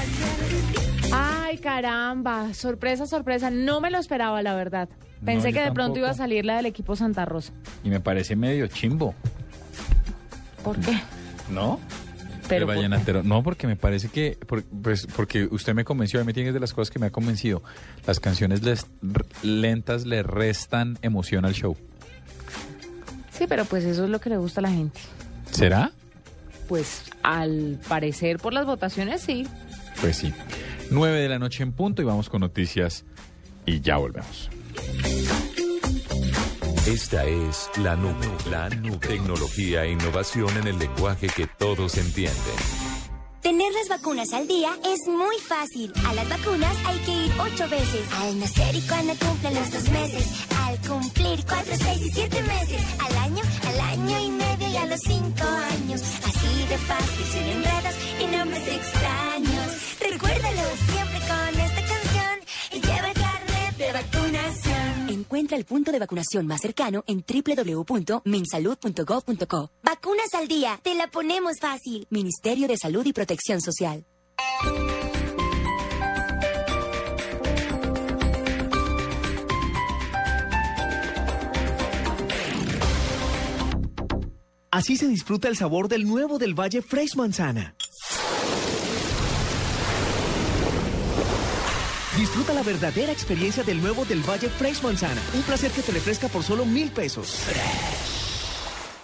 Ay, caramba, sorpresa, sorpresa. No me lo esperaba, la verdad. Pensé que de pronto iba a salir la del equipo Santa Rosa. Y me parece medio chimbo, ¿Por qué? ¿no? Pero el ¿por vallenatero. No, porque me parece que, por- pues, porque usted me convenció, a mí tiene de las cosas que me ha convencido. Las canciones les- lentas le restan emoción al show. Sí, pero pues eso es lo que le gusta a la gente. ¿Será? Pues al parecer por las votaciones sí. Pues sí. 9 de la noche en punto y vamos con noticias y ya volvemos. Esta es la nube, la nube. Tecnología e innovación en el lenguaje que todos entienden. Tener las vacunas al día es muy fácil. A las vacunas hay que ir ocho veces. Al nacer y cuando cumplen los dos meses. Al cumplir cuatro, seis y siete meses. Al año, al año y medio y a los cinco años. Así de fácil, sin enredos y nombres extraños. Recuérdalo siempre con esta canción y lleva el carnet de vacunación. Encuentra el punto de vacunación más cercano en www.minsalud.gov.co. Vacunas al día, te la ponemos fácil. Ministerio de Salud y Protección Social. Así se disfruta el sabor del nuevo del Valle Fresh Manzana. Disfruta la verdadera experiencia del nuevo del Valle Fresh Manzana. Un placer que te refresca por solo mil pesos.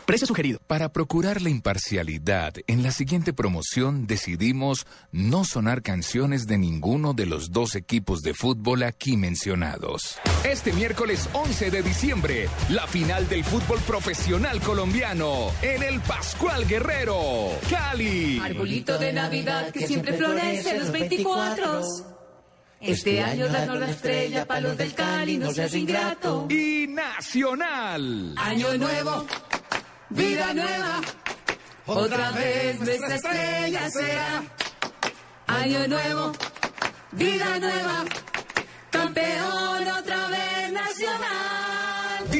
Precio sugerido. Para procurar la imparcialidad, en la siguiente promoción decidimos no sonar canciones de ninguno de los dos equipos de fútbol aquí mencionados. Este miércoles 11 de diciembre, la final del fútbol profesional colombiano en el Pascual Guerrero, Cali. Arbolito de Navidad que siempre florece los 24. Este año danos la estrella, palos del Cali, no seas ingrato. Y Nacional. Año nuevo, vida nueva, otra vez nuestra estrella será. Año nuevo, vida nueva, campeón otra vez nacional.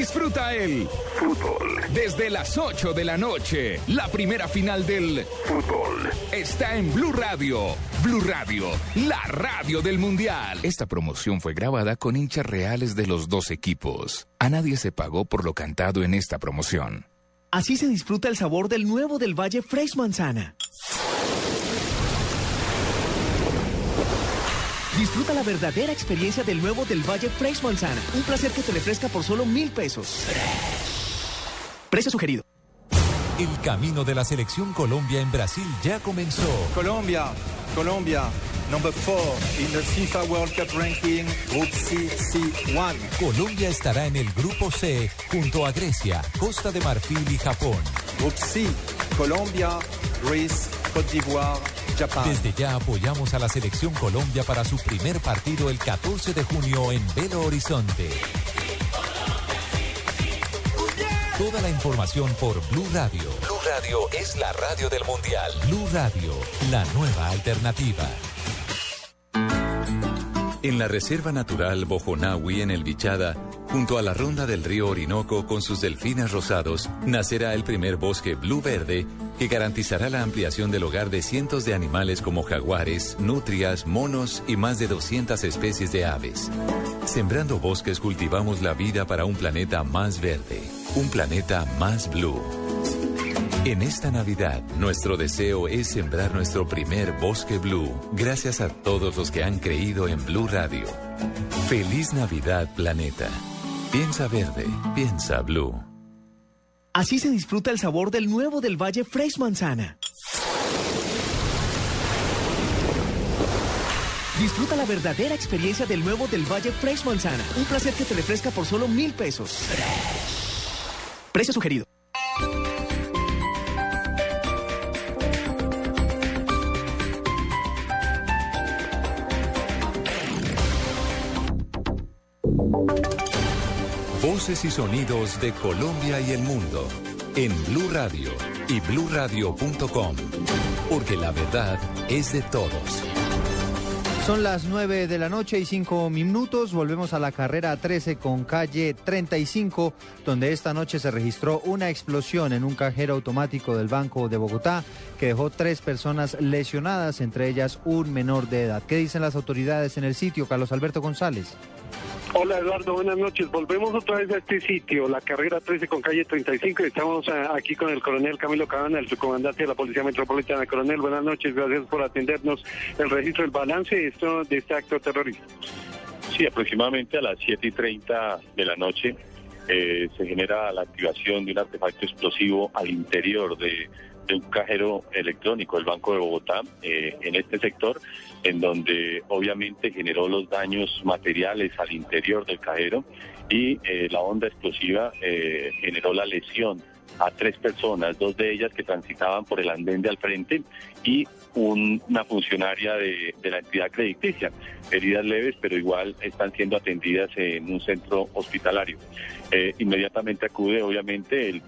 Disfruta el fútbol desde las 8 de la noche. La primera final del fútbol está en Blue Radio. Blue Radio, la radio del mundial. Esta promoción fue grabada con hinchas reales de los dos equipos. A nadie se pagó por lo cantado en esta promoción. Así se disfruta el sabor del nuevo del Valle Fresh Manzana. Disfruta la verdadera experiencia del nuevo del Valle Fresh Manzana. Un placer que te refresca por solo mil pesos. Precio sugerido. El camino de la selección Colombia en Brasil ya comenzó. Colombia, Colombia, number four in the FIFA World Cup ranking, Group C, C1. Colombia estará en el grupo C junto a Grecia, Costa de Marfil y Japón. Group C, Colombia, Greece, Côte d'Ivoire, Japan. Desde ya apoyamos a la selección Colombia para su primer partido el 14 de junio en Belo Horizonte. Toda la información por Blue Radio. Blue Radio es la radio del Mundial. Blue Radio, la nueva alternativa. En la Reserva Natural Bojonawi en el Bichada, junto a la ronda del río Orinoco con sus delfines rosados, nacerá el primer bosque blue verde que garantizará la ampliación del hogar de cientos de animales como jaguares, nutrias, monos y más de 200 especies de aves. Sembrando bosques cultivamos la vida para un planeta más verde, un planeta más blue. En esta Navidad, nuestro deseo es sembrar nuestro primer bosque blue, gracias a todos los que han creído en Blue Radio. Feliz Navidad, planeta. Piensa verde, piensa blue. Así se disfruta el sabor del nuevo del Valle Fresh Manzana. Disfruta la verdadera experiencia del nuevo del Valle Fresh Manzana. Un placer que te refresca por solo mil pesos. Precio sugerido. Y sonidos de Colombia y el mundo en Blue Radio y bluradio.com, porque la verdad es de todos. Son las 9 de la noche y 5 minutos. Volvemos a la carrera 13 con calle 35, donde esta noche se registró una explosión en un cajero automático del Banco de Bogotá que dejó tres personas lesionadas, entre ellas un menor de edad. ¿Qué dicen las autoridades en el sitio, Carlos Alberto González? Hola Eduardo, buenas noches. Volvemos otra vez a este sitio, la carrera 13 con calle 35. Estamos eh, aquí con el coronel Camilo Cabana, el subcomandante de la Policía Metropolitana. Coronel, buenas noches, gracias por atendernos. El registro del balance de, esto, de este acto terrorista. Sí, aproximadamente a las 7 y 30 de la noche eh, se genera la activación de un artefacto explosivo al interior de, un cajero electrónico del Banco de Bogotá eh, en este sector en donde obviamente generó los daños materiales al interior del cajero y eh, la onda explosiva eh, generó la lesión a tres personas, dos de ellas que transitaban por el andén de al frente y una funcionaria de, la entidad crediticia. Heridas leves, pero igual están siendo atendidas en un centro hospitalario. Eh, inmediatamente acude, obviamente, el,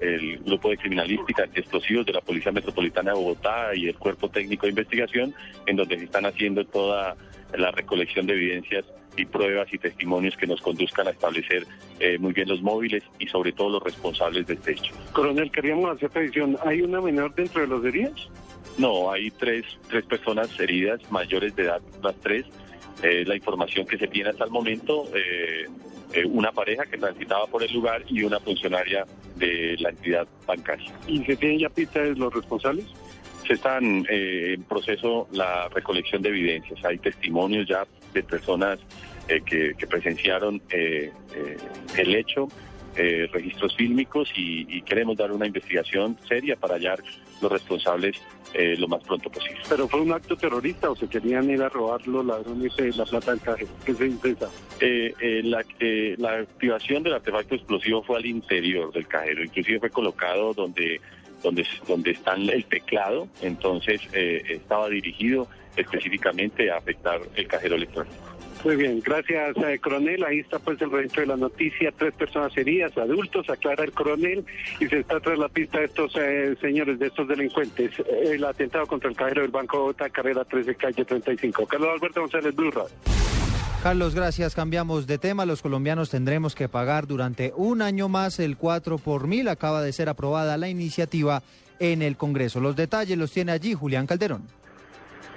el, grupo de criminalística antiexplosivos de la Policía Metropolitana de Bogotá y el Cuerpo Técnico de Investigación, en donde se están haciendo toda la recolección de evidencias y pruebas y testimonios que nos conduzcan a establecer eh, muy bien los móviles y sobre todo los responsables de este hecho. Coronel, queríamos hacer precisión. ¿Hay una menor dentro de los heridos? No, hay tres, tres personas heridas, mayores de edad, las tres. Eh, la información que se tiene hasta el momento, eh, una pareja que transitaba por el lugar y una funcionaria de la entidad bancaria. ¿Y se tienen ya pistas de los responsables? Se están en proceso la recolección de evidencias. Hay testimonios ya de personas eh, que, presenciaron eh, eh, el hecho, registros fílmicos y, queremos dar una investigación seria para hallar los responsables lo más pronto posible. ¿Pero fue un acto terrorista o se querían ir a robar los ladrones de la plata del cajero? ¿Qué se intenta? la, la activación del artefacto explosivo fue al interior del cajero, inclusive fue colocado donde donde, donde está el teclado, entonces estaba dirigido específicamente a afectar el cajero electrónico. Muy bien, gracias, eh, coronel. Ahí está pues el registro de la noticia. Tres personas heridas, adultos, aclara el coronel, y se está tras la pista de estos eh, señores, de estos delincuentes. El atentado contra el cajero del Banco Bogotá, carrera 13, calle 35. Carlos Alberto González, Blue Carlos, gracias. Cambiamos de tema. Los colombianos tendremos que pagar durante un año más el 4 por mil. Acaba de ser aprobada la iniciativa en el Congreso. Los detalles los tiene allí Julián Calderón.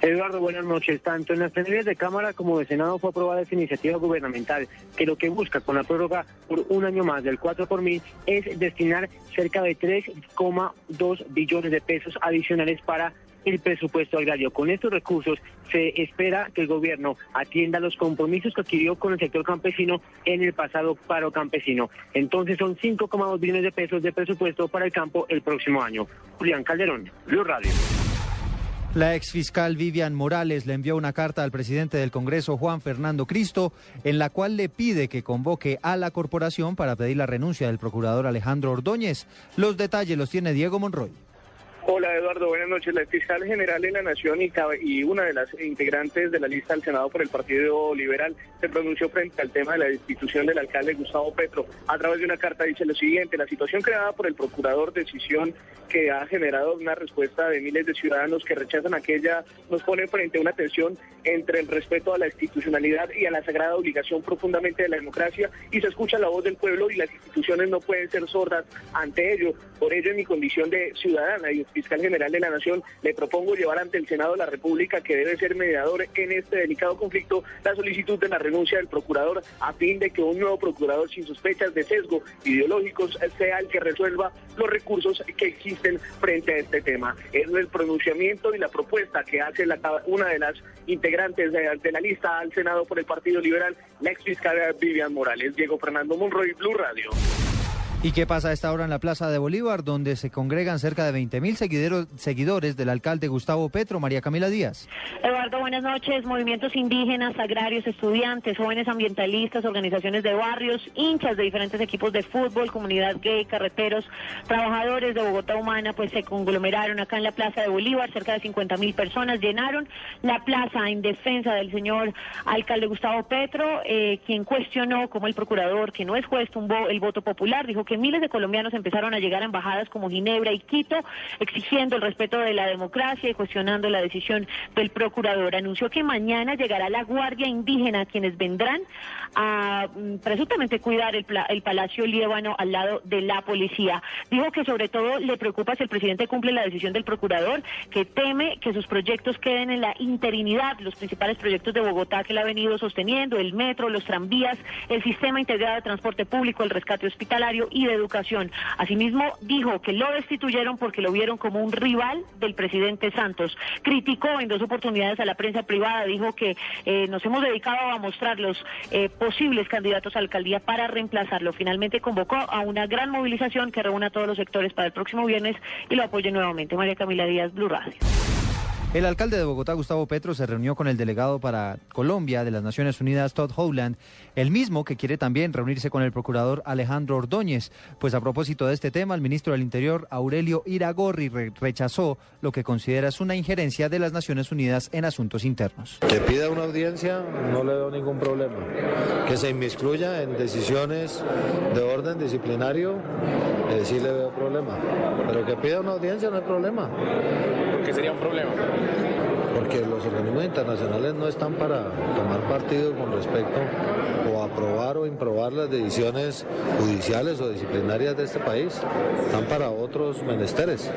Eduardo, buenas noches. Tanto en las plenarias de Cámara como de Senado fue aprobada esta iniciativa gubernamental que lo que busca con la prórroga por un año más del 4 por mil es destinar cerca de 3,2 billones de pesos adicionales para el presupuesto agrario. Con estos recursos se espera que el gobierno atienda los compromisos que adquirió con el sector campesino en el pasado paro campesino. Entonces son 5,2 billones de pesos de presupuesto para el campo el próximo año. Julián Calderón, Blue Radio. La exfiscal Vivian Morales le envió una carta al presidente del Congreso, Juan Fernando Cristo, en la cual le pide que convoque a la corporación para pedir la renuncia del procurador Alejandro Ordóñez. Los detalles los tiene Diego Monroy. Hola Eduardo, buenas noches. La fiscal general de la Nación y, una de las integrantes de la lista del Senado por el Partido Liberal se pronunció frente al tema de la destitución del alcalde Gustavo Petro. A través de una carta dice lo siguiente, la situación creada por el procurador, decisión que ha generado una respuesta de miles de ciudadanos que rechazan aquella, nos pone frente a una tensión entre el respeto a la institucionalidad y a la sagrada obligación profundamente de la democracia y se escucha la voz del pueblo y las instituciones no pueden ser sordas ante ello. Por ello, en mi condición de ciudadana y fiscal general de la Nación, le propongo llevar ante el Senado de la República, que debe ser mediador en este delicado conflicto, la solicitud de la renuncia del procurador a fin de que un nuevo procurador sin sospechas de sesgo ideológicos sea el que resuelva los recursos que existen frente a este tema. Es el pronunciamiento y la propuesta que hace una de las integrantes de, la lista al Senado por el Partido Liberal, la ex fiscal Vivian Morales. Diego Fernando Monroy, Blue Radio. ¿Y qué pasa a esta hora en la Plaza de Bolívar, donde se congregan cerca de 20 mil seguidores del alcalde Gustavo Petro? María Camila Díaz. Eduardo, buenas noches. Movimientos indígenas, agrarios, estudiantes, jóvenes ambientalistas, organizaciones de barrios, hinchas de diferentes equipos de fútbol, comunidad gay, carreteros, trabajadores de Bogotá Humana, pues se conglomeraron acá en la Plaza de Bolívar. Cerca de 50 mil personas llenaron la plaza en defensa del señor alcalde Gustavo Petro, eh, quien cuestionó como el procurador, que no es juez, tumbó el voto popular, dijo que que miles de colombianos empezaron a llegar a embajadas como Ginebra y Quito, exigiendo el respeto de la democracia y cuestionando la decisión del procurador. Anunció que mañana llegará la Guardia Indígena, quienes vendrán a mm, presuntamente cuidar el, el Palacio Líbano al lado de la policía. Dijo que sobre todo le preocupa si el presidente cumple la decisión del procurador, que teme que sus proyectos queden en la interinidad, los principales proyectos de Bogotá que él ha venido sosteniendo, el metro, los tranvías, el sistema integrado de transporte público, el rescate hospitalario y de educación. Asimismo, dijo que lo destituyeron porque lo vieron como un rival del presidente Santos. Criticó en dos oportunidades a la prensa privada, dijo que eh, nos hemos dedicado a mostrar los eh, posibles candidatos a alcaldía para reemplazarlo. Finalmente convocó a una gran movilización que reúna a todos los sectores para el próximo viernes y lo apoye nuevamente. María Camila Díaz, Blue Radio. El alcalde de Bogotá, Gustavo Petro, se reunió con el delegado para Colombia de las Naciones Unidas, Todd Howland, el mismo que quiere también reunirse con el procurador Alejandro Ordóñez. Pues a propósito de este tema, el ministro del Interior, Aurelio Iragorri, re- rechazó lo que considera es una injerencia de las Naciones Unidas en asuntos internos. Que pida una audiencia, no le veo ningún problema. Que se inmiscuya en decisiones de orden disciplinario, eh, sí le veo problema. Pero que pida una audiencia no hay problema. ¿Por qué sería un problema? Porque los organismos internacionales no están para tomar partido con respecto o aprobar o improbar las decisiones judiciales o disciplinarias de este país. Están para otros menesteres.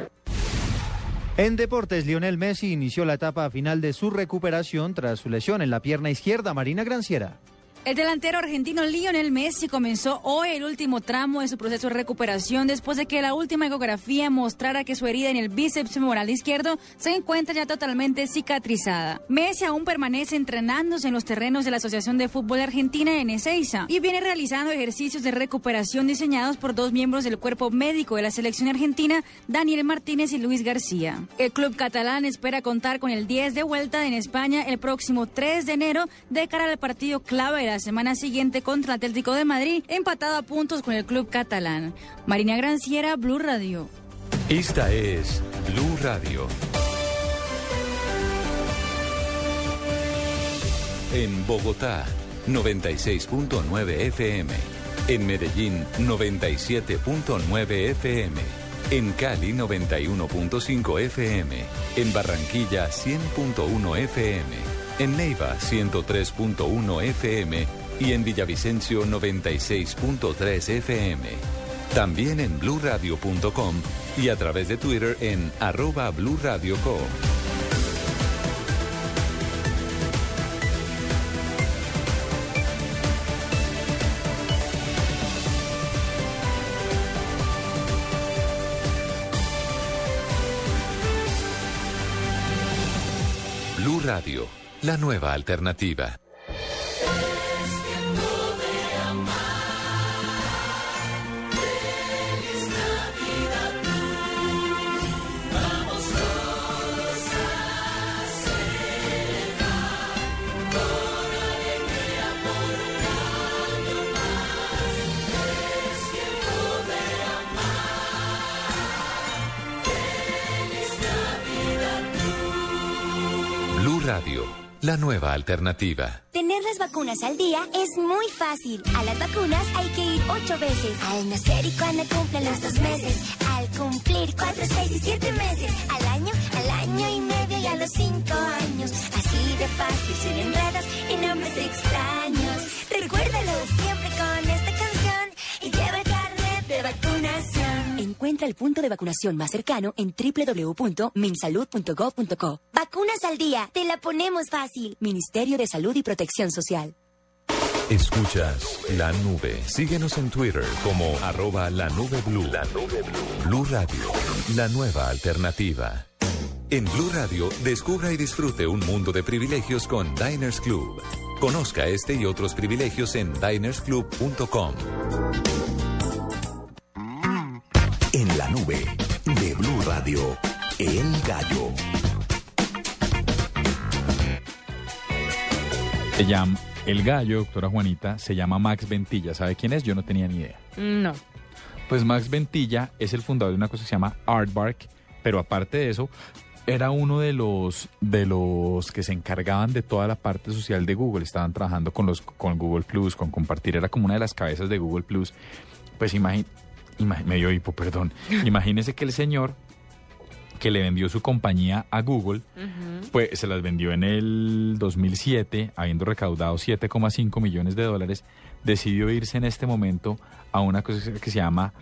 En deportes, Lionel Messi inició la etapa final de su recuperación tras su lesión en la pierna izquierda. Marina Granciera. El delantero argentino Lionel Messi comenzó hoy el último tramo de su proceso de recuperación después de que la última ecografía mostrara que su herida en el bíceps femoral izquierdo se encuentra ya totalmente cicatrizada. Messi aún permanece entrenándose en los terrenos de la Asociación de Fútbol Argentina en Ezeiza y viene realizando ejercicios de recuperación diseñados por dos miembros del cuerpo médico de la selección argentina, Daniel Martínez y Luis García. El club catalán espera contar con el 10 de vuelta en España el próximo 3 de enero de cara al partido clave de la semana siguiente contra Atlético de Madrid, empatado a puntos con el club catalán. Marina Granciera, Blue Radio. Esta es Blue Radio. En Bogotá, 96.9 FM. En Medellín, 97.9 FM. En Cali, 91.5 FM. En Barranquilla, 100.1 FM. En Neiva, 103.1 FM. Y en Villavicencio, 96.3 FM. También en bluradio.com y a través de Twitter en arroba Blue Radio Co. Blue Radio, la nueva alternativa. Radio, la nueva alternativa. Tener las vacunas al día es muy fácil. A las vacunas hay que ir ocho veces. Al nacer y cuando cumplen los dos meses. Al cumplir cuatro, seis y siete meses. Al año, al año y medio y a los cinco años. Así de fácil, sin enredos y nombres extraños. Recuérdalo siempre con esta canción y lleva el carnet de vacunación. Encuentra el punto de vacunación más cercano en www.minsalud.gov.co. Vacunas al día, te la ponemos fácil. Ministerio de Salud y Protección Social. Escuchas la nube. Síguenos en Twitter como arroba la nube blue. La nube blue. Blue Radio, la nueva alternativa. En Blue Radio, descubra y disfrute un mundo de privilegios con Diners Club. Conozca este y otros privilegios en dinersclub.com. nube de Blue Radio, El Gallo. Se llama El Gallo, doctora Juanita, se llama Max Ventilla. ¿Sabe quién es? Yo no tenía ni idea. No. Pues Max Ventilla es el fundador de una cosa que se llama Artbark, pero aparte de eso, era uno de los de los que se encargaban de toda la parte social de Google. Estaban trabajando con los con Google Plus, con compartir. Era como una de las cabezas de Google Plus. Pues imagín, ima- me dio hipo, perdón. Imagínese que el señor que le vendió su compañía a Google, pues se las vendió en el 2007, habiendo recaudado 7,5 millones de dólares, decidió irse en este momento a una cosa que se llama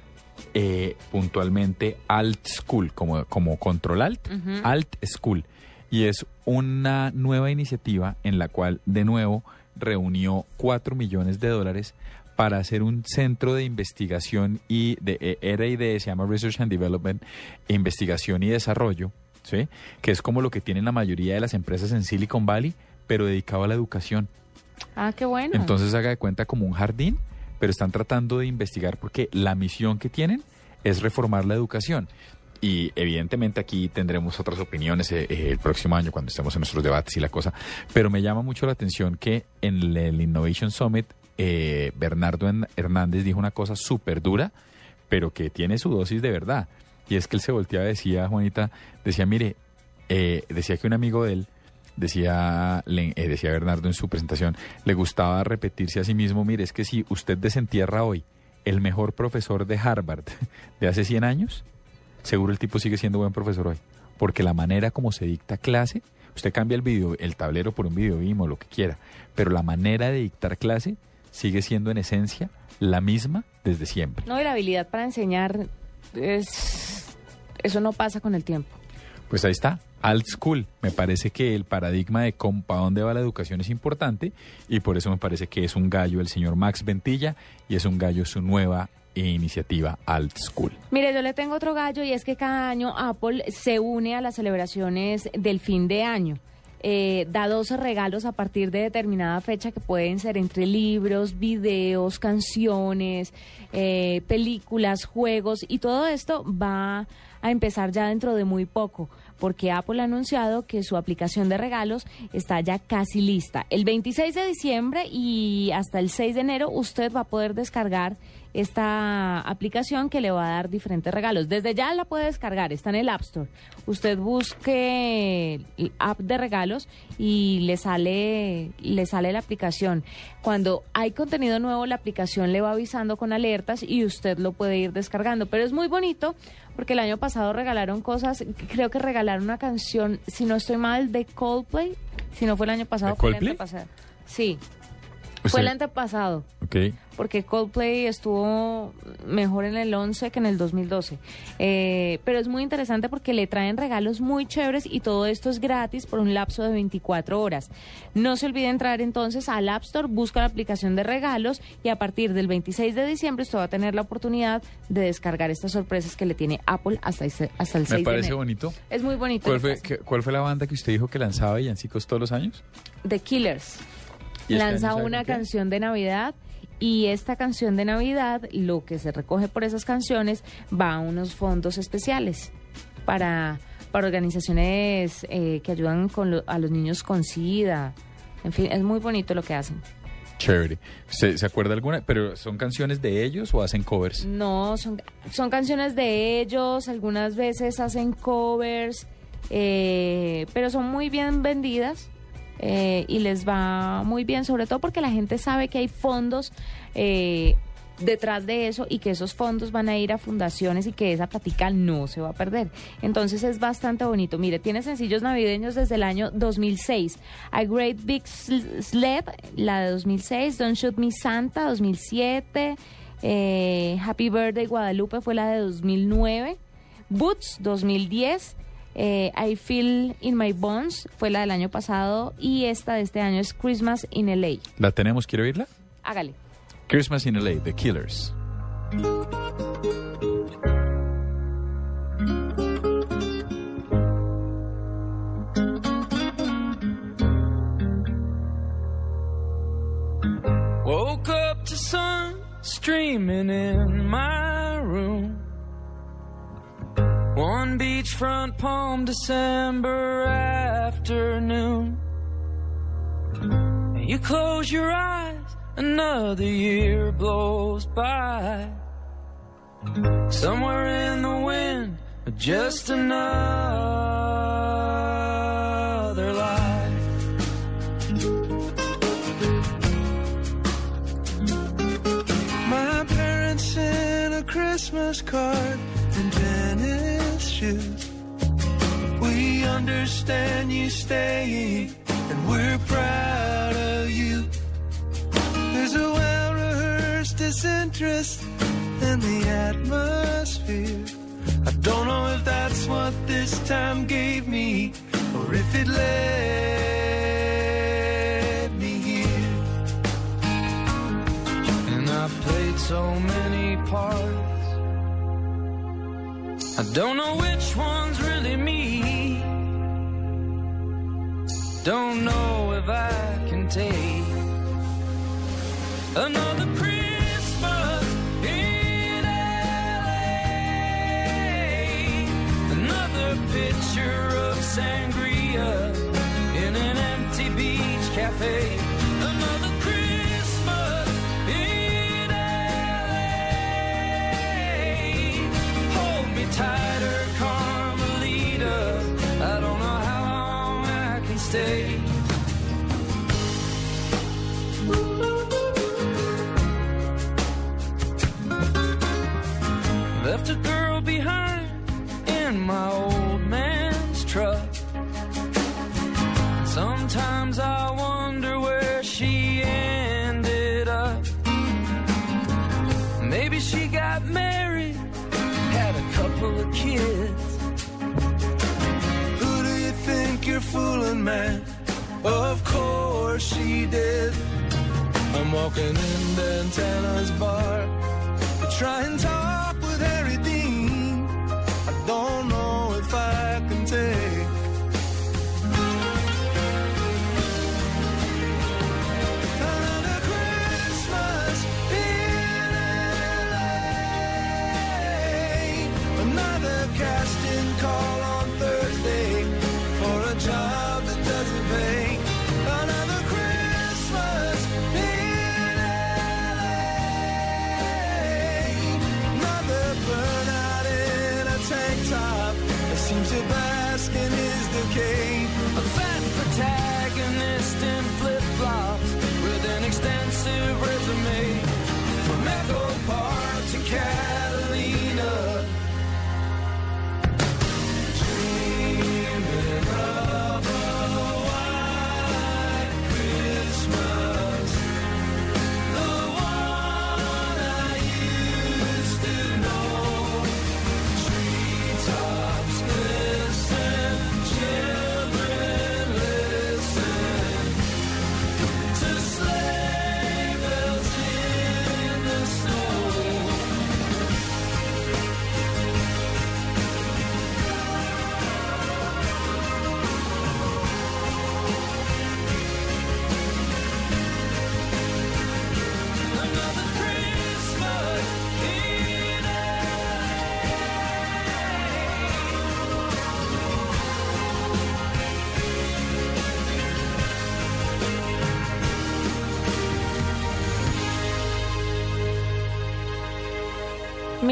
eh, puntualmente Alt School, como, como Control Alt. Alt School. Y es una nueva iniciativa en la cual, de nuevo, reunió 4 millones de dólares para hacer un centro de investigación y de eh, R&D, se llama Research and Development, investigación y desarrollo, ¿sí? que es como lo que tienen la mayoría de las empresas en Silicon Valley, pero dedicado a la educación. Ah, qué bueno. Entonces haga de cuenta como un jardín, pero están tratando de investigar porque la misión que tienen es reformar la educación. Y evidentemente aquí tendremos otras opiniones eh, eh, el próximo año cuando estemos en nuestros debates y la cosa. Pero me llama mucho la atención que en el Innovation Summit eh, Bernardo Hernández dijo una cosa súper dura, pero que tiene su dosis de verdad. Y es que él se volteaba decía, Juanita, decía, mire, eh, decía que un amigo de él decía, le- eh, decía Bernardo en su presentación, le gustaba repetirse a sí mismo, mire, es que si usted desentierra hoy el mejor profesor de Harvard de hace 100 años, seguro el tipo sigue siendo buen profesor hoy. Porque la manera como se dicta clase, usted cambia el video, el tablero por un video o lo que quiera, pero la manera de dictar clase sigue siendo en esencia la misma desde siempre. No, y la habilidad para enseñar es... Eso no pasa con el tiempo. Pues ahí está, Alt School. Me parece que el paradigma de cómo, para dónde va la educación es importante y por eso me parece que es un gallo el señor Max Ventilla y es un gallo su nueva iniciativa Alt School. Mire, yo le tengo otro gallo y es que cada año Apple se une a las celebraciones del fin de año. Eh, da 12 regalos a partir de determinada fecha que pueden ser entre libros, videos, canciones, eh, películas, juegos y todo esto va a empezar ya dentro de muy poco porque Apple ha anunciado que su aplicación de regalos está ya casi lista. El 26 de diciembre y hasta el 6 de enero usted va a poder descargar esta aplicación que le va a dar diferentes regalos. Desde ya la puede descargar, está en el App Store. Usted busque el app de regalos y le sale le sale la aplicación. Cuando hay contenido nuevo, la aplicación le va avisando con alertas y usted lo puede ir descargando, pero es muy bonito porque el año pasado regalaron cosas, creo que regalaron una canción, si no estoy mal, de Coldplay, si no fue el año pasado, ¿De fue el Coldplay? antepasado. Sí, Fue el antepasado Ok. porque Coldplay estuvo mejor en el 11 que en el 2012. Eh, pero es muy interesante porque le traen regalos muy chéveres y todo esto es gratis por un lapso de 24 horas. No se olvide entrar entonces al App Store, busca la aplicación de regalos y a partir del 26 de diciembre usted va a tener la oportunidad de descargar estas sorpresas que le tiene Apple hasta, el 6 Me de parece enero. bonito. Es muy bonito. ¿Cuál fue, ¿Cuál fue la banda que usted dijo que lanzaba villancicos todos los años? The Killers. ¿Y este Lanza una canción de Navidad y esta canción de Navidad, lo que se recoge por esas canciones, va a unos fondos especiales para, para organizaciones eh, que ayudan con lo- a los niños con SIDA. En fin, es muy bonito lo que hacen. Chévere. ¿Se, se acuerda alguna? ¿Pero son canciones de ellos o hacen covers? No, son, son canciones de ellos, algunas veces hacen covers, eh, pero son muy bien vendidas eh, y les va muy bien, sobre todo porque la gente sabe que hay fondos eh, detrás de eso y que esos fondos van a ir a fundaciones y que esa platica no se va a perder. Entonces es bastante bonito. Mire, tiene sencillos navideños desde el año 2006. A Great Big Sl- Sled, la de 2006. Don't Shoot Me Santa, 2007. Eh, Happy Birthday Guadalupe fue la de 2009. Boots, 2010. Eh, I Feel in My Bones fue la del año pasado. Y esta de este año es Christmas in LA. ¿La tenemos? ¿Quiere oírla? Hágale. Christmas in LA, The Killers. Woke up to sun streaming in my room. One beachfront palm December afternoon. And you close your eyes, another year blows by. Somewhere in the wind, just another life. My parents sent a Christmas card We understand you staying, and we're proud of you. There's a well rehearsed disinterest in the atmosphere. I don't know if that's what this time gave me, or if it led me here. And I played so many parts. I don't know which one's really me. Don't know if I can take another Christmas in LA. Another picture of sangria in an empty beach cafe. Left a girl behind in my old man's truck. Sometimes I wonder where she ended up. Maybe she got married, had a couple of kids. Who do you think you're fooling, man? Of course she did. I'm walking in Dantana's bar to try and talk prosperity.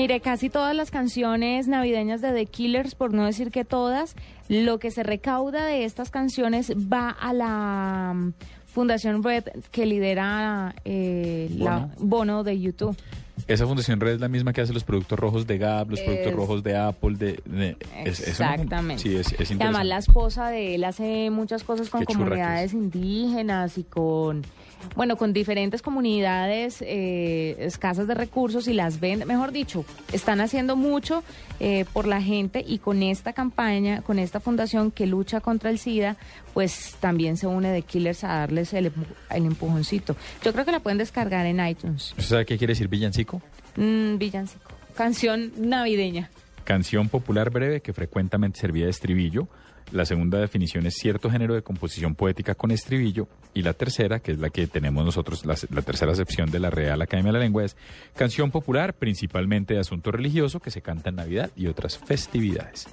Mire, casi todas las canciones navideñas de The Killers, por no decir que todas, lo que se recauda de estas canciones va a la mm, Fundación Red que lidera eh, la Bono de YouTube. Esa fundación Red es la misma que hace los productos rojos de Gap, los productos rojos de Apple, de... de- es- es una fun- Exactamente. sí, es, además la esposa de él hace muchas cosas con Qué comunidades indígenas y con, bueno, con diferentes comunidades eh, escasas de recursos y las vende, mejor dicho, están haciendo mucho eh, por la gente y con esta campaña, con esta fundación que lucha contra el SIDA, pues también se une de Killers a darles el, el empujoncito. Yo creo que la pueden descargar en iTunes. ¿Usted sabe qué quiere decir villancico? Mm, villancico. Canción navideña. Canción popular breve que frecuentemente servía de estribillo. La segunda definición es cierto género de composición poética con estribillo. Y la tercera, que es la que tenemos nosotros, la, la tercera acepción de la Real Academia de la Lengua, es canción popular principalmente de asunto religioso que se canta en Navidad y otras festividades.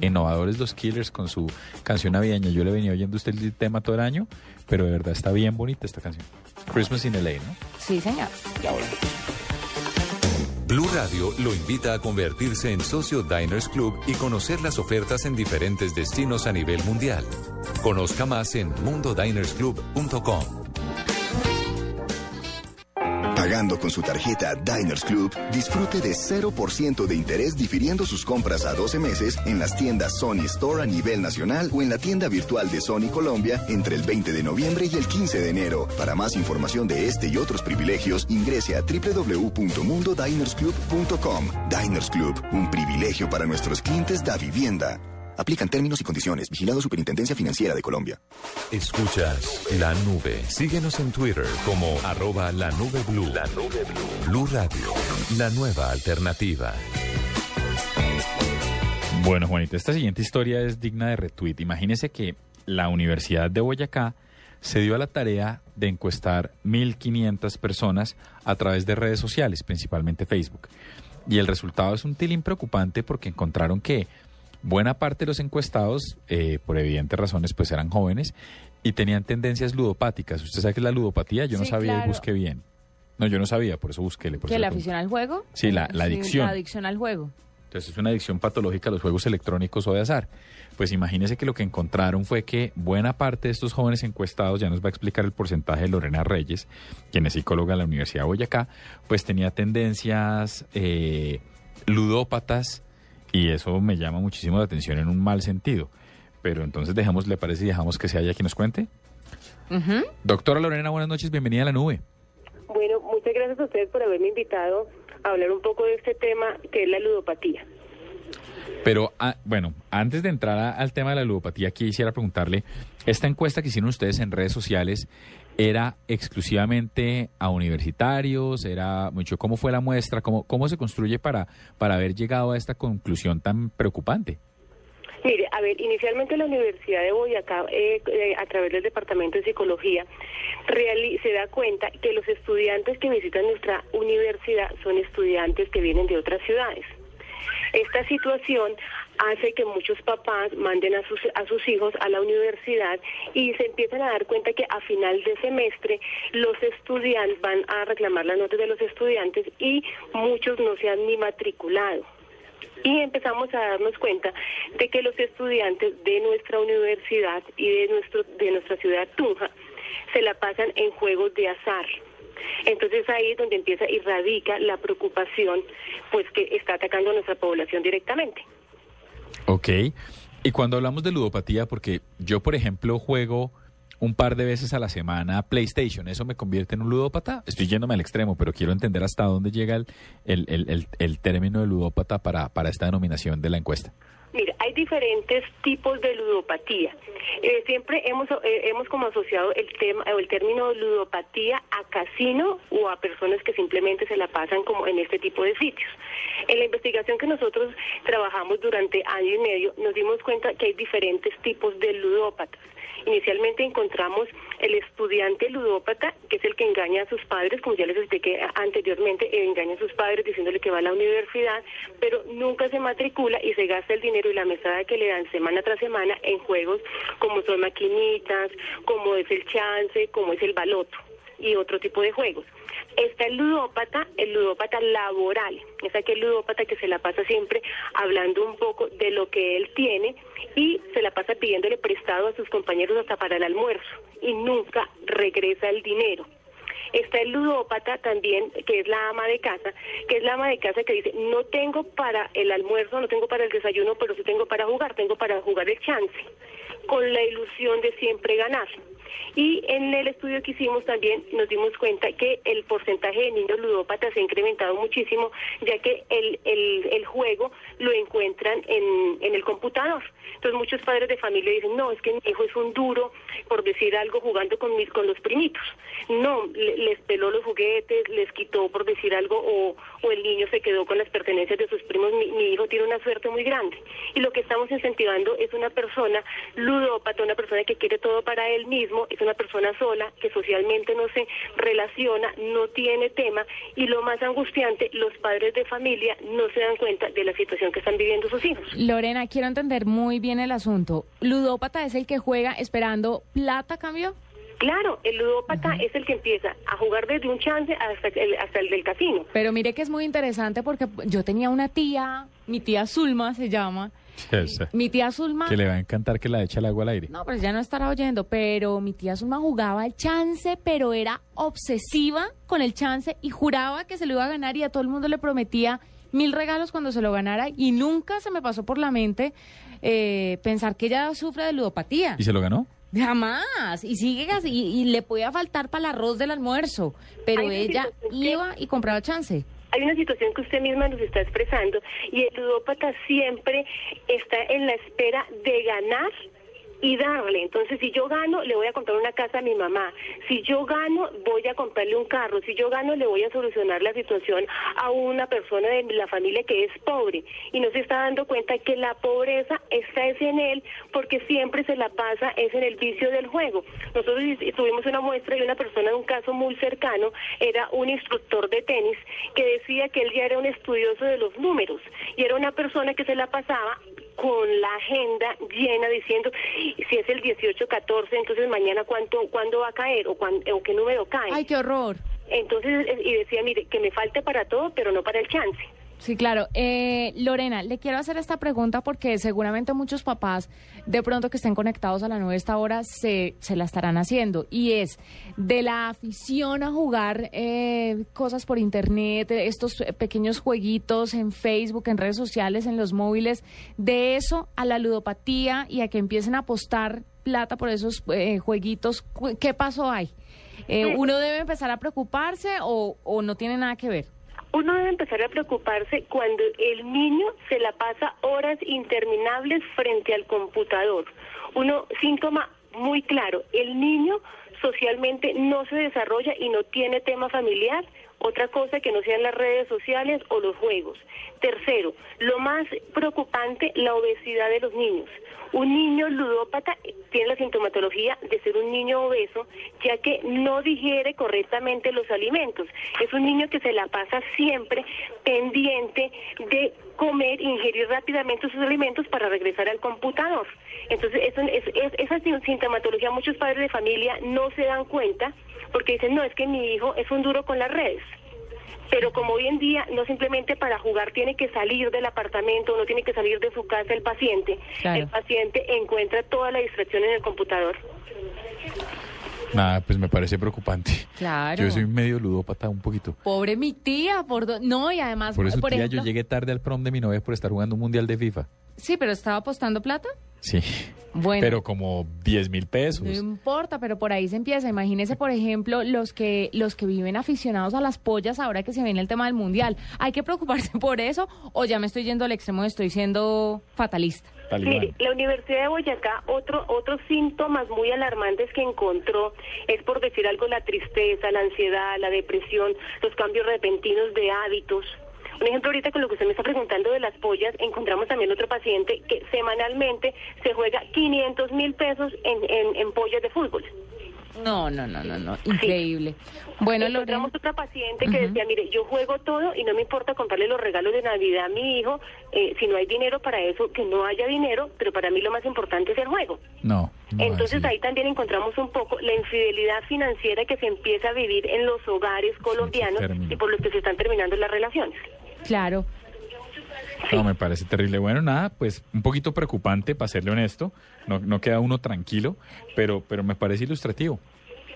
Innovadores los Killers con su canción navideña. Yo le venía oyendo a usted el tema todo el año, pero de verdad está bien bonita esta canción. Christmas in LA, ¿no? Sí, señor. Blue Radio lo invita a convertirse en socio Diners Club y conocer las ofertas en diferentes destinos a nivel mundial. Conozca más en mundodinersclub.com. Pagando con su tarjeta Diners Club, disfrute de 0% de interés difiriendo sus compras a 12 meses en las tiendas Sony Store a nivel nacional o en la tienda virtual de Sony Colombia entre el 20 de noviembre y el 15 de enero. Para más información de este y otros privilegios, ingrese a www.mundodinersclub.com. Diners Club, un privilegio para nuestros clientes da vivienda. Aplican términos y condiciones. Vigilado Superintendencia Financiera de Colombia. Escuchas la nube. Síguenos en Twitter como arroba la nube blue. La nube blue. Blue Radio. La nueva alternativa. Bueno, Juanita, esta siguiente historia es digna de retweet. Imagínese que la Universidad de Boyacá se dio a la tarea de encuestar 1.500 personas a través de redes sociales, principalmente Facebook. Y el resultado es un tilín preocupante porque encontraron que buena parte de los encuestados, eh, por evidentes razones, pues eran jóvenes y tenían tendencias ludopáticas. ¿Usted sabe qué es la ludopatía? Yo no Sí, sabía claro. y busqué bien. No, yo no sabía, por eso busqué. Por ¿Que eso la afición al juego? Sí, la- la Sí, adicción. La adicción al juego. Entonces es una adicción patológica a los juegos electrónicos o de azar. Pues imagínese que lo que encontraron fue que buena parte de estos jóvenes encuestados, ya nos va a explicar el porcentaje de Lorena Reyes, quien es psicóloga de la Universidad de Boyacá, pues tenía tendencias eh, ludópatas y eso me llama muchísimo la atención en un mal sentido. Pero entonces dejamos, ¿le parece y dejamos que sea ella quien nos cuente? Doctora Lorena, buenas noches, bienvenida a la nube. Bueno, muchas gracias a ustedes por haberme invitado a hablar un poco de este tema que es la ludopatía. Pero, ah, bueno, antes de entrar a- al tema de la ludopatía, quisiera preguntarle, esta encuesta que hicieron ustedes en redes sociales, ¿era exclusivamente a universitarios? ¿Era mucho? ¿Cómo fue la muestra? ¿Cómo, cómo se construye para, para haber llegado a esta conclusión tan preocupante? Mire, a ver, inicialmente la Universidad de Boyacá, eh, eh, a través del Departamento de Psicología, se da cuenta que los estudiantes que visitan nuestra universidad son estudiantes que vienen de otras ciudades. Esta situación hace que muchos papás manden a sus, a sus hijos a la universidad y se empiezan a dar cuenta que a final de semestre los estudiantes van a reclamar las notas de los estudiantes y muchos no se han ni matriculado. Y empezamos a darnos cuenta de que los estudiantes de nuestra universidad y de, nuestro, de nuestra ciudad Tunja se la pasan en juegos de azar. Entonces ahí es donde empieza y radica la preocupación pues que está atacando a nuestra población directamente. Ok. Y cuando hablamos de ludopatía, porque yo, por ejemplo, juego un par de veces a la semana PlayStation, ¿eso me convierte en un ludópata? Estoy yéndome al extremo, pero quiero entender hasta dónde llega el, el, el- el- término de ludópata para, para esta denominación de la encuesta. Mira, hay diferentes tipos de ludopatía. Eh, siempre hemos eh, hemos como asociado el tema o el término ludopatía a casino o a personas que simplemente se la pasan como en este tipo de sitios. En la investigación que nosotros trabajamos durante año y medio, nos dimos cuenta que hay diferentes tipos de ludópatas. Inicialmente encontramos el estudiante ludópata, que es el que engaña a sus padres, como ya les expliqué anteriormente, engaña a sus padres diciéndole que va a la universidad, pero nunca se matricula y se gasta el dinero y la mesada que le dan semana tras semana en juegos como son maquinitas, como es el chance, como es el baloto y otro tipo de juegos. Está el ludópata, el ludópata laboral, es aquel ludópata que se la pasa siempre hablando un poco de lo que él tiene y se la pasa pidiéndole prestado a sus compañeros hasta para el almuerzo y nunca regresa el dinero. Está el ludópata también, que es la ama de casa, que es la ama de casa que dice, no tengo para el almuerzo, no tengo para el desayuno, pero sí tengo para jugar, tengo para jugar el chance, con la ilusión de siempre ganar. Y en el estudio que hicimos también nos dimos cuenta que el porcentaje de niños ludópatas se ha incrementado muchísimo, ya que el, el, el juego lo encuentran en, en el computador. Entonces muchos padres de familia dicen, no, es que mi hijo es un duro, por decir algo, jugando con, mis, con los primitos. No, le- les peló los juguetes, les quitó, por decir algo, o, o el niño se quedó con las pertenencias de sus primos. Mi, mi hijo tiene una suerte muy grande. Y lo que estamos incentivando es una persona ludópata, una persona que quiere todo para él mismo, es una persona sola, que socialmente no se relaciona, no tiene tema, y lo más angustiante, los padres de familia no se dan cuenta de la situación que están viviendo sus hijos. Lorena, quiero entender muy bien el asunto. ¿Ludópata es el que juega esperando plata cambio? Claro, el ludópata es el que empieza a jugar desde un chance hasta el, hasta el del casino. Pero mire que es muy interesante porque yo tenía una tía, mi tía Zulma se llama. Mi tía Zulma. Que le va a encantar que la eche el agua al aire. No, pues ya no estará oyendo, pero mi tía Zulma jugaba el chance, pero era obsesiva con el chance y juraba que se lo iba a ganar y a todo el mundo le prometía mil regalos cuando se lo ganara y nunca se me pasó por la mente eh, pensar que ella sufre de ludopatía. ¿Y se lo ganó? Jamás. Y sigue así, y, y le podía faltar para el arroz del almuerzo, pero ella iba y compraba chance. Hay una situación que usted misma nos está expresando y el ludópata siempre está en la espera de ganar y darle. Entonces, si yo gano, le voy a comprar una casa a mi mamá. Si yo gano, voy a comprarle un carro. Si yo gano, le voy a solucionar la situación a una persona de la familia que es pobre. Y no se está dando cuenta que la pobreza está es en él porque siempre se la pasa es en el vicio del juego. Nosotros tuvimos una muestra de una persona de un caso muy cercano, era un instructor de tenis que decía que él ya era un estudioso de los números y era una persona que se la pasaba con la agenda llena diciendo si es el 18-14, entonces mañana cuánto cuándo va a caer o, cuán- o qué número cae. Ay, qué horror. Entonces, y decía, mire, que me falte para todo, pero no para el chance. Sí, claro. Eh, Lorena, le quiero hacer esta pregunta porque seguramente muchos papás, de pronto que estén conectados a la nueva esta hora, se, se la estarán haciendo. Y es de la afición a jugar eh, cosas por internet, estos pequeños jueguitos en Facebook, en redes sociales, en los móviles, de eso a la ludopatía y a que empiecen a apostar plata por esos eh, jueguitos. ¿Qué paso hay? Eh. ¿Uno debe empezar a preocuparse o, o no tiene nada que ver? Uno debe empezar a preocuparse cuando el niño se la pasa horas interminables frente al computador. Uno, síntoma muy claro, el niño socialmente no se desarrolla y no tiene tema familiar, otra cosa que no sean las redes sociales o los juegos. Tercero, lo más preocupante, la obesidad de los niños. Un niño ludópata tiene la sintomatología de ser un niño obeso, ya que no digiere correctamente los alimentos. Es un niño que se la pasa siempre pendiente de comer, ingerir rápidamente sus alimentos para regresar al computador. Entonces, eso, es, es- esa sintomatología muchos padres de familia no se dan cuenta porque dicen, no, es que mi hijo es un duro con las redes. Pero como hoy en día no simplemente para jugar tiene que salir del apartamento, no tiene que salir de su casa el paciente, Claro. el paciente encuentra toda la distracción en el computador. Nada, pues me parece preocupante. Claro. Yo soy medio ludópata un poquito. Pobre mi tía, por do- no, y además, Por eso, por tía, ejemplo, yo llegué tarde al prom de mi novia por estar jugando un mundial de FIFA. sí, pero estaba apostando plata. Sí. Bueno. Pero como 10 mil pesos. No importa, pero por ahí se empieza. Imagínese, por ejemplo, los que los que viven aficionados a las pollas ahora que se viene el tema del mundial. ¿Hay que preocuparse por eso o ya me estoy yendo al extremo, estoy siendo fatalista? Mire, la Universidad de Boyacá, otro, otros síntomas muy alarmantes que encontró es, por decir algo, la tristeza, la ansiedad, la depresión, los cambios repentinos de hábitos. Un ejemplo ahorita con lo que usted me está preguntando de las pollas, encontramos también otro paciente que semanalmente se juega 500 mil pesos en, en, en pollas de fútbol. No, no, no, no, no, increíble. Bueno, encontramos otra paciente que decía, mire, yo juego todo y no me importa comprarle los regalos de Navidad a mi hijo, eh, si no hay dinero para eso, que no haya dinero, pero para mí lo más importante es el juego. No. Entonces ahí también encontramos un poco la infidelidad financiera que se empieza a vivir en los hogares colombianos y por los que se están terminando las relaciones. Claro. No, me parece terrible. Bueno, nada, pues un poquito preocupante, para serle honesto. No, no queda uno tranquilo, pero, pero me parece ilustrativo.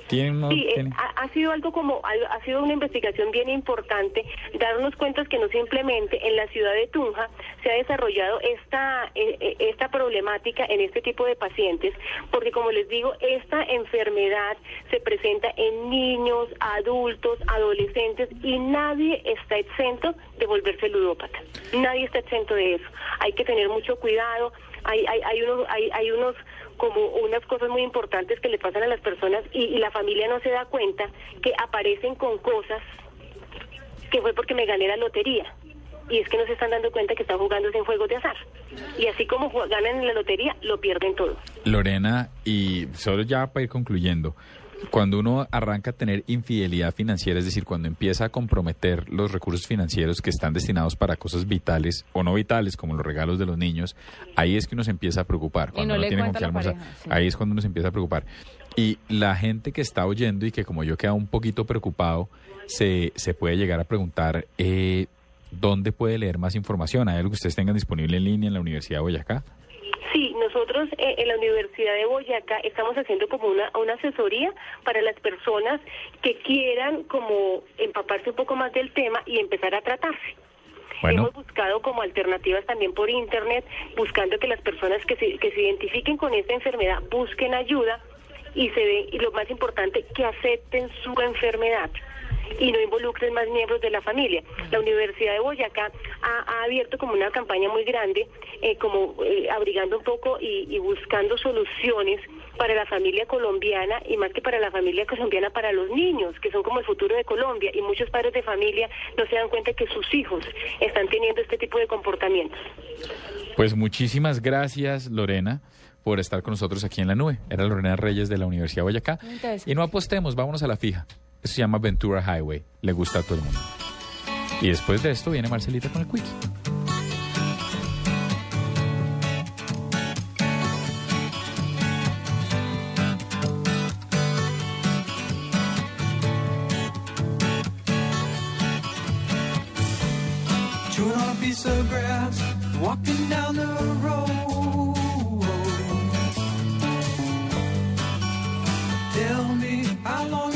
Tiene Sí, eh, tiene- ha, ha sido algo como, ha, ha sido una investigación bien importante, darnos cuenta que no simplemente en la ciudad de Tunja se ha desarrollado esta, eh, eh, esta problemática en este tipo de pacientes, porque como les digo, esta enfermedad se presenta en niños, adultos, adolescentes y nadie está exento de volverse ludópata. Nadie está exento de eso. Hay que tener mucho cuidado. Hay, hay, hay unos, hay, hay unos como unas cosas muy importantes que le pasan a las personas y, y la familia no se da cuenta que aparecen con cosas que fue porque me gané la lotería. Y es que no se están dando cuenta que están jugando en juegos de azar. Y así como ganan en la lotería, lo pierden todo. Lorena, y solo ya para ir concluyendo, cuando uno arranca a tener infidelidad financiera, es decir, cuando empieza a comprometer los recursos financieros que están destinados para cosas vitales o no vitales, como los regalos de los niños, ahí es que uno se empieza a preocupar. Cuando no tiene con cuenta qué la almorzar, pareja, sí. ahí es cuando uno se empieza a preocupar. Y la gente que está oyendo y que como yo queda un poquito preocupado, se, se puede llegar a preguntar, eh, ¿dónde puede leer más información? ¿Hay algo que ustedes tengan disponible en línea en la Universidad de Boyacá? Nosotros eh, en la Universidad de Boyacá estamos haciendo como una, una asesoría para las personas que quieran como empaparse un poco más del tema y empezar a tratarse. Bueno. Hemos buscado como alternativas también por internet, buscando que las personas que se, que se identifiquen con esta enfermedad busquen ayuda y se ve, y lo más importante, que acepten su enfermedad y no involucren más miembros de la familia. La Universidad de Boyacá ha, ha abierto como una campaña muy grande, eh, como eh, abrigando un poco y, y buscando soluciones para la familia colombiana y más que para la familia colombiana, para los niños, que son como el futuro de Colombia. Y muchos padres de familia no se dan cuenta que sus hijos están teniendo este tipo de comportamientos. Pues muchísimas gracias, Lorena, por estar con nosotros aquí en la nube. Era Lorena Reyes de la Universidad de Boyacá. Y no apostemos, vámonos a la fija. Se llama Ventura Highway. Le gusta a todo el mundo. Y después de esto viene Marcelita con el Quickie. Tell me how long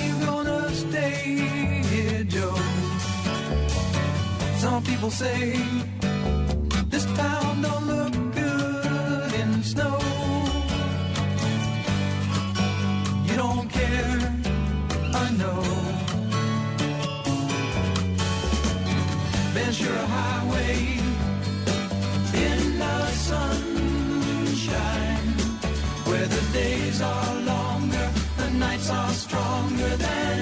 people say this town don't look good in snow. You don't care, I know. Ventura Highway in the sunshine, where the days are longer, the nights are stronger than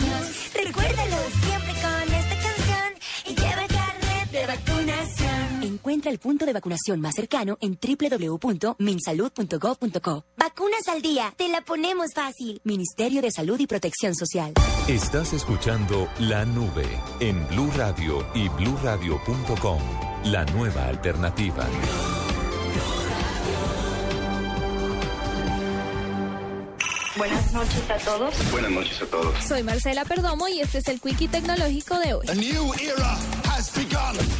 Encuentra el punto de vacunación más cercano en www.minsalud.gov.co. Vacunas al día, te la ponemos fácil. Ministerio de Salud y Protección Social. Estás escuchando La Nube en Blue Radio y bluradio.com. La nueva alternativa. Buenas noches a todos. Buenas noches a todos. Soy Marcela Perdomo y este es el Quickie Tecnológico de hoy.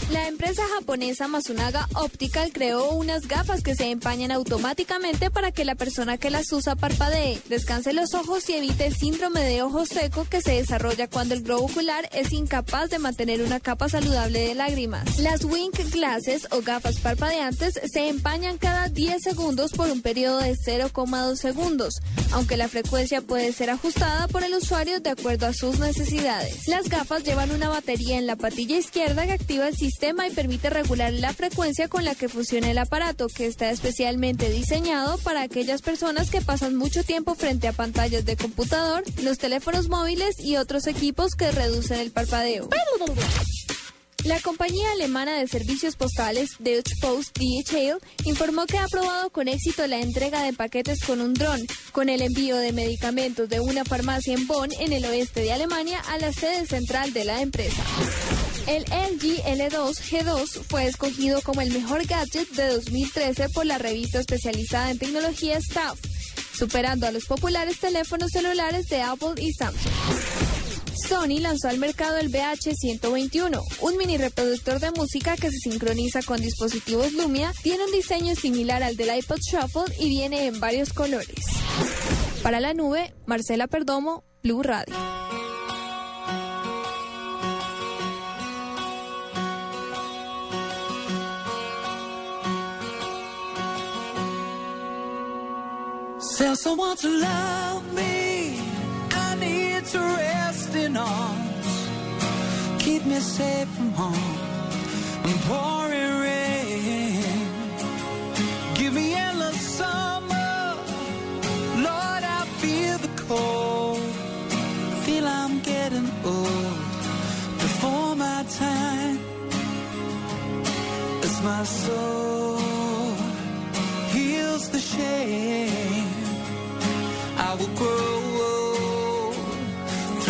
La empresa japonesa Masunaga Optical creó unas gafas que se empañan automáticamente para que la persona que las usa parpadee, descanse los ojos y evite el síndrome de ojo seco que se desarrolla cuando el globo ocular es incapaz de mantener una capa saludable de lágrimas. Las Wink Glasses o gafas parpadeantes se empañan cada 10 segundos por un periodo de 0,2 segundos, aunque la frecuencia puede ser ajustada por el usuario de acuerdo a sus necesidades. Las gafas llevan una batería en la patilla izquierda que activa el sistema y permite regular la frecuencia con la que funciona el aparato, que está especialmente diseñado para aquellas personas que pasan mucho tiempo frente a pantallas de computador, los teléfonos móviles y otros equipos que reducen el parpadeo. La compañía alemana de servicios postales Deutsche Post DHL informó que ha probado con éxito la entrega de paquetes con un dron, con el envío de medicamentos de una farmacia en Bonn, en el oeste de Alemania, a la sede central de la empresa. El LG L2 G2 fue escogido como el mejor gadget de 2013 por la revista especializada en tecnología Staff, superando a los populares teléfonos celulares de Apple y Samsung. Sony lanzó al mercado el BH121, un mini reproductor de música que se sincroniza con dispositivos Lumia, tiene un diseño similar al del iPod Shuffle y viene en varios colores. Para la nube, Marcela Perdomo, Blue Radio. Someone to love me. I need to rest in arms. Keep me safe from harm and pouring rain. Give me endless summer. Lord, I feel the cold. Feel I'm getting old before my time. As my soul heals the shame. I will grow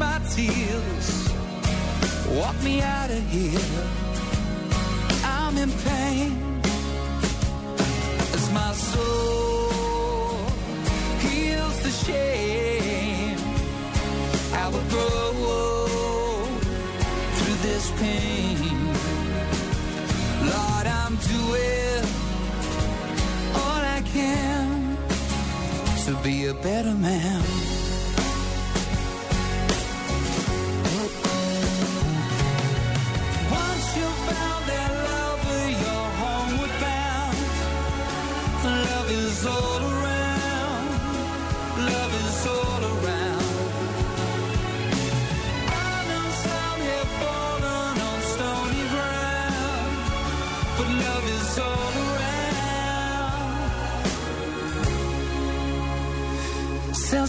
my tears, walk me out of here. I'm in pain as my soul heals the shame. I will grow through this pain. Lord, I'm doing all I can to be a better man.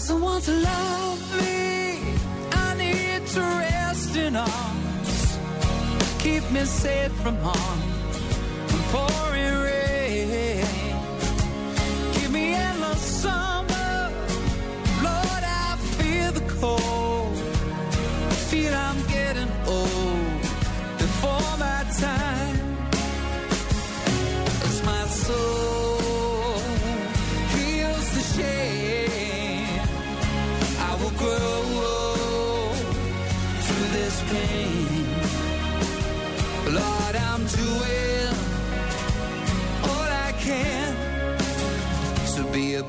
Someone to love me. I need to rest in arms. Keep me safe from harm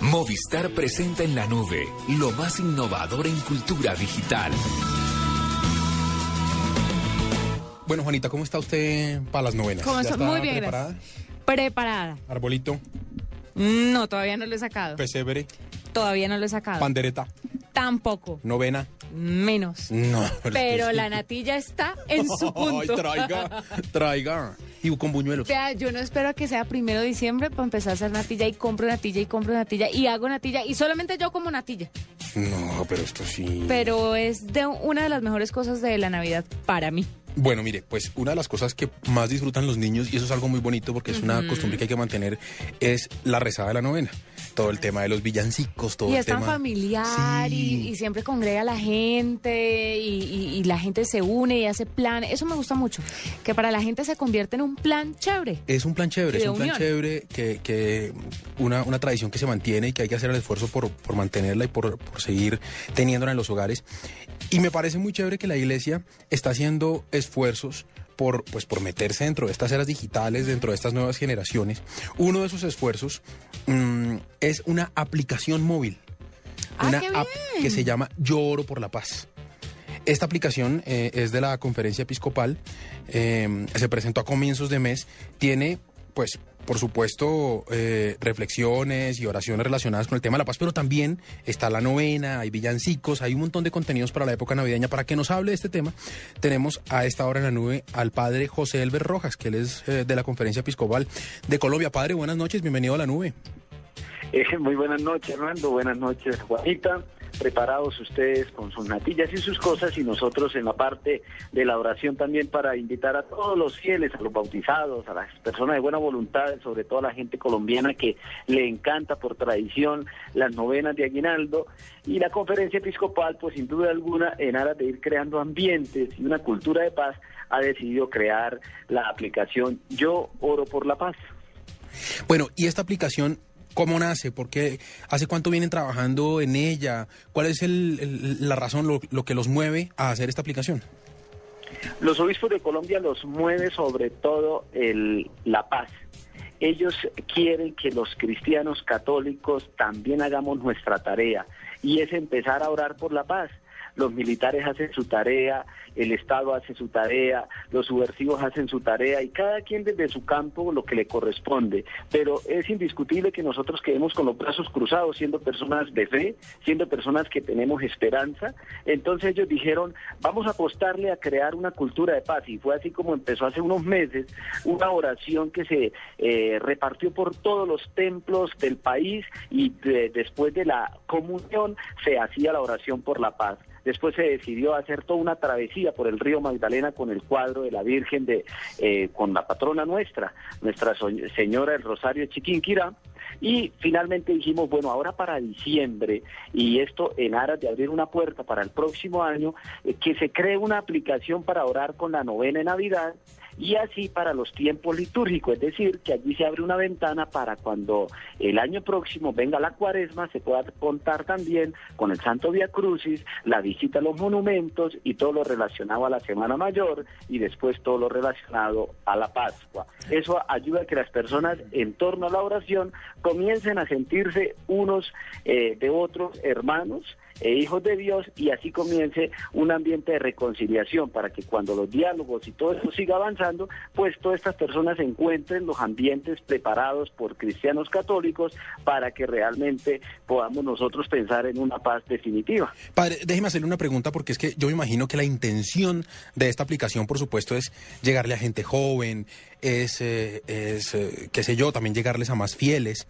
Movistar presenta en la nube lo más innovador en cultura digital. Bueno, Juanita, ¿cómo está usted para las novenas? ¿Cómo ¿Ya está? Muy bien, preparada? gracias. Preparada. Arbolito, No, todavía no lo he sacado. pesebre, Todavía no lo he sacado. pandereta, Tampoco. novena. Menos. No. Pero la natilla está en su punto. Ay, traiga, traiga. Y con buñuelos. Vea, yo no espero a que sea primero de diciembre para empezar a hacer natilla y compro natilla y compro natilla y hago natilla y solamente yo como natilla. No, pero esto sí. Pero es de una de las mejores cosas de la Navidad para mí. Bueno, mire, pues una de las cosas que más disfrutan los niños, y eso es algo muy bonito porque es una Ujú. costumbre que hay que mantener, es la rezada de la novena. Todo el tema de los villancicos, todo y el es tan tema. familiar y, y siempre congrega a la gente y, y- y la gente se une y hace plan. Eso me gusta mucho, que para la gente se convierte en un plan chévere. Es un plan chévere, Y es un plan chévere que, que una, una tradición que se mantiene y que hay que hacer el esfuerzo por, por mantenerla y por, por seguir teniéndola en los hogares. Y me parece muy chévere que la iglesia está haciendo esfuerzos por, pues, por meterse dentro de estas eras digitales, dentro de estas nuevas generaciones. Uno de esos esfuerzos mm, es una aplicación móvil. Ah, una app que se llama Yo Oro por la Paz. Esta aplicación eh, es de la conferencia episcopal, eh, se presentó a comienzos de mes, tiene pues por supuesto eh, reflexiones y oraciones relacionadas con el tema de la paz, pero también está la novena, hay villancicos, hay un montón de contenidos para la época navideña. Para que nos hable de este tema, tenemos a esta hora en la nube al padre José Elber Rojas, que él es eh, de la conferencia episcopal de Colombia. Padre, buenas noches, bienvenido a la nube. Eh, muy buenas noches, Hernando. Buenas noches, Juanita. Preparados ustedes con sus natillas y sus cosas y nosotros en la parte de la oración también para invitar a todos los fieles, a los bautizados, a las personas de buena voluntad, sobre todo a la gente colombiana que le encanta por tradición las novenas de Aguinaldo y la conferencia episcopal, pues sin duda alguna, en aras de ir creando ambientes y una cultura de paz, ha decidido crear la aplicación Yo Oro por la Paz. Bueno, ¿y esta aplicación cómo nace? ¿Por qué? ¿Hace cuánto vienen trabajando en ella? ¿Cuál es el- la razón, lo, lo que los mueve a hacer esta aplicación? Los obispos de Colombia los mueve sobre todo el, la paz. Ellos quieren que los cristianos católicos también hagamos nuestra tarea y es empezar a orar por la paz. Los militares hacen su tarea, el Estado hace su tarea, los subversivos hacen su tarea y cada quien desde su campo lo que le corresponde. Pero es indiscutible que nosotros quedemos con los brazos cruzados, siendo personas de fe, siendo personas que tenemos esperanza. Entonces ellos dijeron, vamos a apostarle a crear una cultura de paz. Y fue así como empezó hace unos meses una oración que se eh, repartió por todos los templos del país y de- después de la comunión se hacía la oración por la paz. Después se decidió hacer toda una travesía por el río Magdalena con el cuadro de la Virgen de eh, con la patrona nuestra, Nuestra Señora del Rosario Chiquinquirá. Y finalmente dijimos, bueno, ahora para diciembre, y esto en aras de abrir una puerta para el próximo año, eh, que se cree una aplicación para orar con la novena de Navidad y así para los tiempos litúrgicos, es decir, que allí se abre una ventana para cuando el año próximo venga la cuaresma, se pueda contar también con el Santo Via Crucis, la visita a los monumentos y todo lo relacionado a la Semana Mayor y después todo lo relacionado a la Pascua. Eso ayuda a que las personas en torno a la oración comiencen a sentirse unos eh, de otros hermanos e hijos de Dios y así comience un ambiente de reconciliación para que cuando los diálogos y todo eso siga avanzando, pues todas estas personas encuentren los ambientes preparados por cristianos católicos para que realmente podamos nosotros pensar en una paz definitiva. Padre, déjeme hacerle una pregunta porque es que yo me imagino que la intención de esta aplicación, por supuesto, es llegarle a gente joven, es, eh, eh, qué sé yo, también llegarles a más fieles.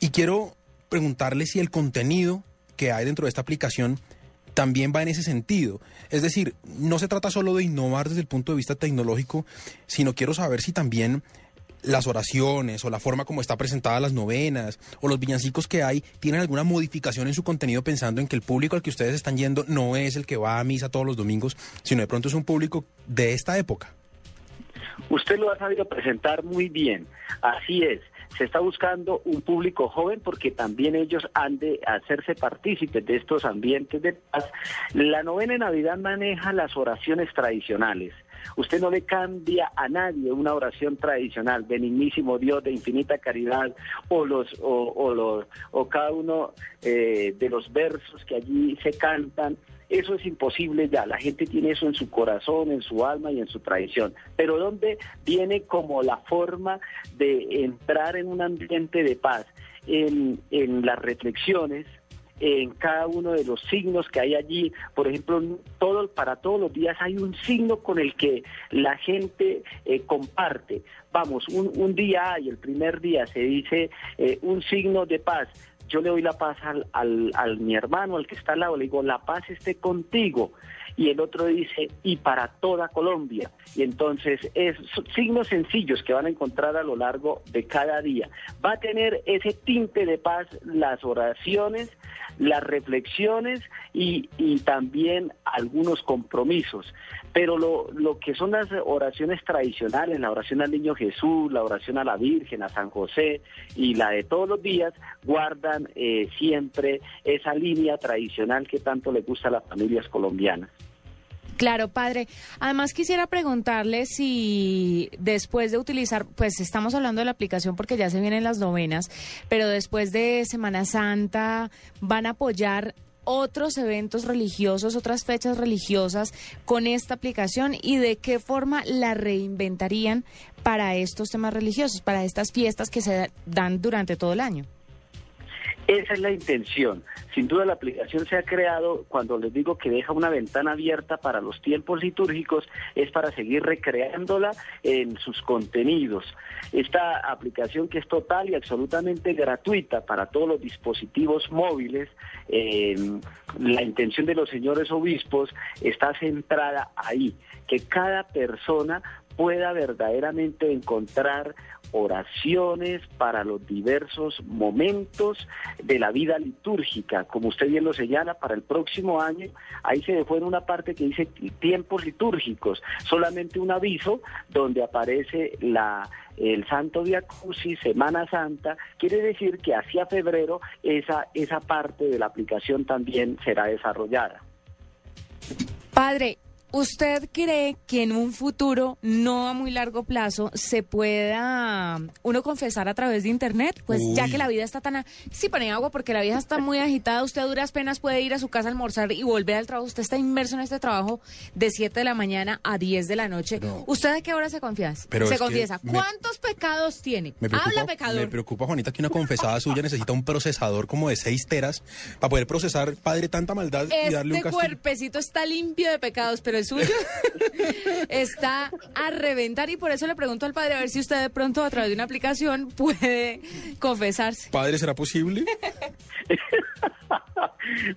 Y quiero preguntarle si el contenido que hay dentro de esta aplicación también va en ese sentido. Es decir, no se trata solo de innovar desde el punto de vista tecnológico, sino quiero saber si también las oraciones o la forma como está presentada las novenas o los villancicos que hay tienen alguna modificación en su contenido pensando en que el público al que ustedes están yendo no es el que va a misa todos los domingos, sino de pronto es un público de esta época. Usted lo ha sabido presentar muy bien. Así es. Se está buscando un público joven porque también ellos han de hacerse partícipes de estos ambientes de paz. La novena de Navidad maneja las oraciones tradicionales. Usted no le cambia a nadie una oración tradicional, benignísimo Dios de infinita caridad, o los, o, o los, o cada uno eh, de los versos que allí se cantan. Eso es imposible ya, la gente tiene eso en su corazón, en su alma y en su tradición. Pero ¿dónde viene como la forma de entrar en un ambiente de paz? En, en las reflexiones, en cada uno de los signos que hay allí. Por ejemplo, todo, para todos los días hay un signo con el que la gente eh, comparte. Vamos, un, un, día hay, el primer día se dice eh, un signo de paz. Yo le doy la paz al, al, mi hermano, al que está al lado, le digo, la paz esté contigo y el otro dice y para toda Colombia. Y entonces es signos sencillos que van a encontrar a lo largo de cada día. Va a tener ese tinte de paz las oraciones, las reflexiones y, y también algunos compromisos. Pero lo, lo que son las oraciones tradicionales, la oración al Niño Jesús, la oración a la Virgen, a San José y la de todos los días, eh, siempre esa línea tradicional que tanto le gusta a las familias colombianas. Claro, padre. Además quisiera preguntarle si después de utilizar, pues estamos hablando de la aplicación porque ya se vienen las novenas, pero después de Semana Santa van a apoyar otros eventos religiosos, otras fechas religiosas con esta aplicación y de qué forma la reinventarían para estos temas religiosos, para estas fiestas que se dan durante todo el año. Esa es la intención. Sin duda la aplicación se ha creado, cuando les digo que deja una ventana abierta para los tiempos litúrgicos, es para seguir recreándola en sus contenidos. Esta aplicación que es total y absolutamente gratuita para todos los dispositivos móviles, eh, la intención de los señores obispos está centrada ahí, que cada persona pueda verdaderamente encontrar oraciones para los diversos momentos de la vida litúrgica. Como usted bien lo señala, para el próximo año, ahí se dejó en una parte que dice tiempos litúrgicos, solamente un aviso donde aparece la el Santo Via Crucis, Semana Santa, quiere decir que hacia febrero esa, esa parte de la aplicación también será desarrollada. Padre, ¿Usted cree que en un futuro, no a muy largo plazo, se pueda uno confesar a través de Internet? Pues ya que la vida está tan... A... Sí, pone agua porque la vida está muy agitada. Usted a duras penas puede ir a su casa a almorzar y volver al trabajo. Usted está inmerso en este trabajo de 7 de la mañana a 10 de la noche. ¿Usted a qué hora se confiesa? Pero se confiesa. me- ¿Cuántos pecados tiene? Me preocupa, Habla, pecador. me preocupa, Juanita, que una confesada suya necesita un procesador como de 6 teras para poder procesar, padre, tanta maldad y darle un Este cuerpecito está limpio de pecados, pero el suyo está a reventar y por eso le pregunto al padre a ver si usted de pronto a través de una aplicación puede confesarse. Padre, ¿será posible?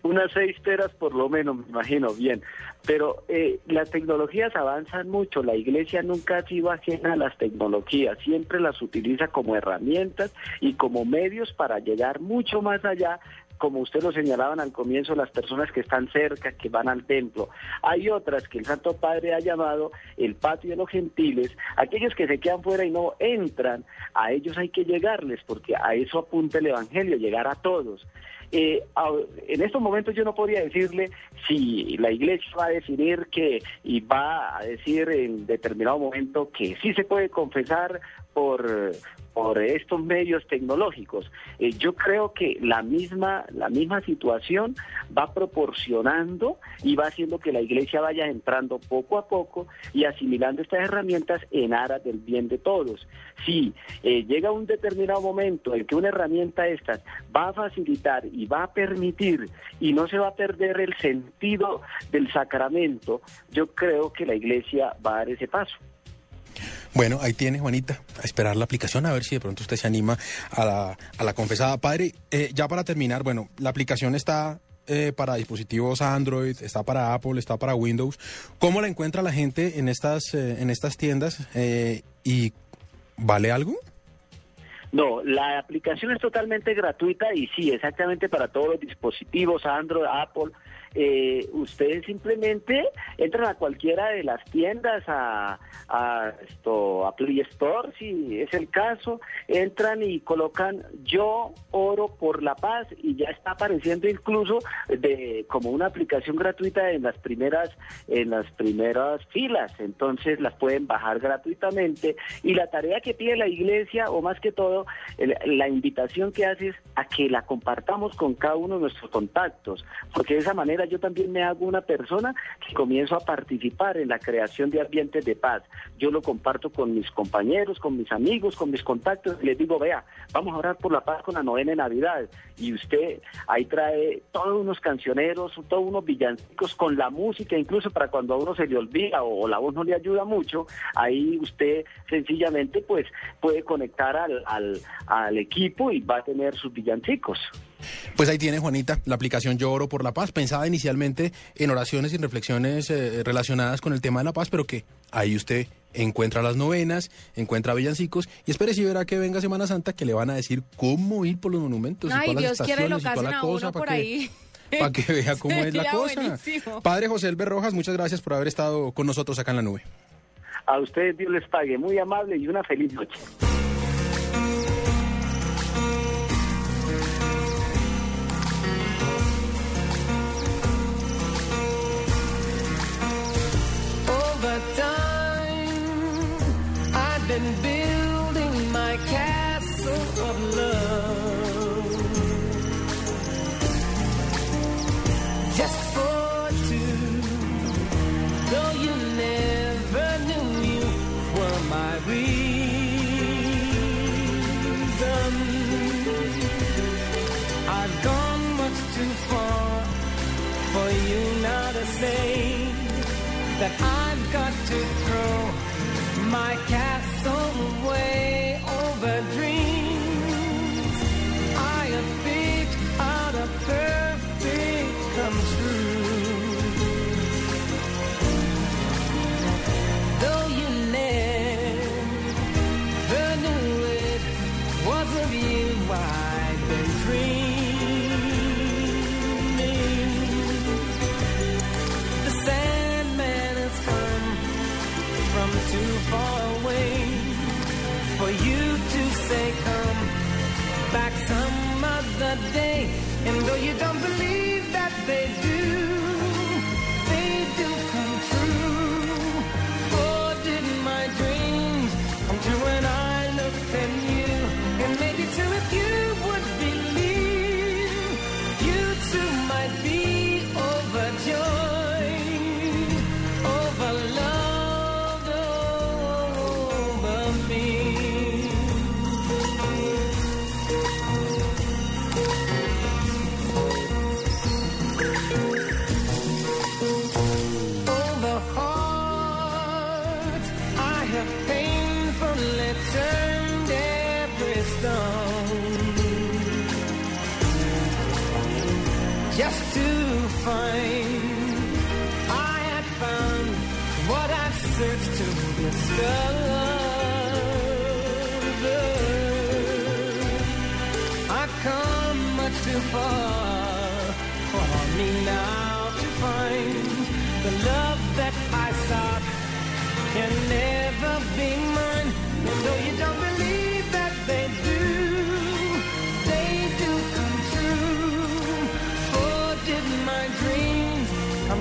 Unas seis teras por lo menos, me imagino, bien. Pero eh, las tecnologías avanzan mucho, la iglesia nunca ha sido ajena a las tecnologías, siempre las utiliza como herramientas y como medios para llegar mucho más allá como usted lo señalaban al comienzo, las personas que están cerca, que van al templo. Hay otras que el Santo Padre ha llamado el patio de los gentiles, aquellos que se quedan fuera y no entran, a ellos hay que llegarles, porque a eso apunta el Evangelio, llegar a todos. Eh, en estos momentos yo no podría decirle si la iglesia va a decidir que y va a decir en determinado momento que sí se puede confesar por estos medios tecnológicos. Eh, yo creo que la misma la misma situación va proporcionando y va haciendo que la iglesia vaya entrando poco a poco y asimilando estas herramientas en aras del bien de todos. Si eh, llega un determinado momento en que una herramienta de estas va a facilitar y va a permitir y no se va a perder el sentido del sacramento, yo creo que la iglesia va a dar ese paso. Bueno, ahí tiene, Juanita, a esperar la aplicación, a ver si de pronto usted se anima a la, a la confesada. Padre, eh, ya para terminar, bueno, la aplicación está eh, para dispositivos Android, está para Apple, está para Windows. ¿Cómo la encuentra la gente en estas, eh, en estas tiendas? Eh, ¿Y vale algo? No, la aplicación es totalmente gratuita y sí, exactamente para todos los dispositivos, Android, Apple, eh, ustedes simplemente entran a cualquiera de las tiendas, a, a, esto, a Play Store, si es el caso, entran y colocan yo oro por la paz y ya está apareciendo incluso de como una aplicación gratuita en las primeras en las primeras filas, entonces las pueden bajar gratuitamente y la tarea que pide la iglesia o más que todo la invitación que hace es a que la compartamos con cada uno de nuestros contactos, porque de esa manera yo también me hago una persona que comienzo a participar en la creación de ambientes de paz. Yo lo comparto con mis compañeros, con mis amigos, con mis contactos, les digo, vea, vamos a orar por la paz con la novena de Navidad. Y usted ahí trae todos unos cancioneros, todos unos villancicos con la música, incluso para cuando a uno se le olvida o, la voz no le ayuda mucho, ahí usted sencillamente pues puede conectar al, al equipo y va a tener sus villancicos. Pues ahí tiene, Juanita, la aplicación Yo Oro por la Paz, pensada inicialmente en oraciones y reflexiones eh, relacionadas con el tema de la paz, pero que ahí usted encuentra las novenas, encuentra villancicos y espere si verá que venga Semana Santa que le van a decir cómo ir por los monumentos Ay, y todas Dios las quiere lo estaciones y toda casen la a cosa uno por para que, ahí. para que vea cómo es la cosa. buenísimo. Padre José Elber Rojas, muchas gracias por haber estado con nosotros acá en la nube. A ustedes Dios les pague, muy amable y una feliz noche.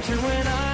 to when I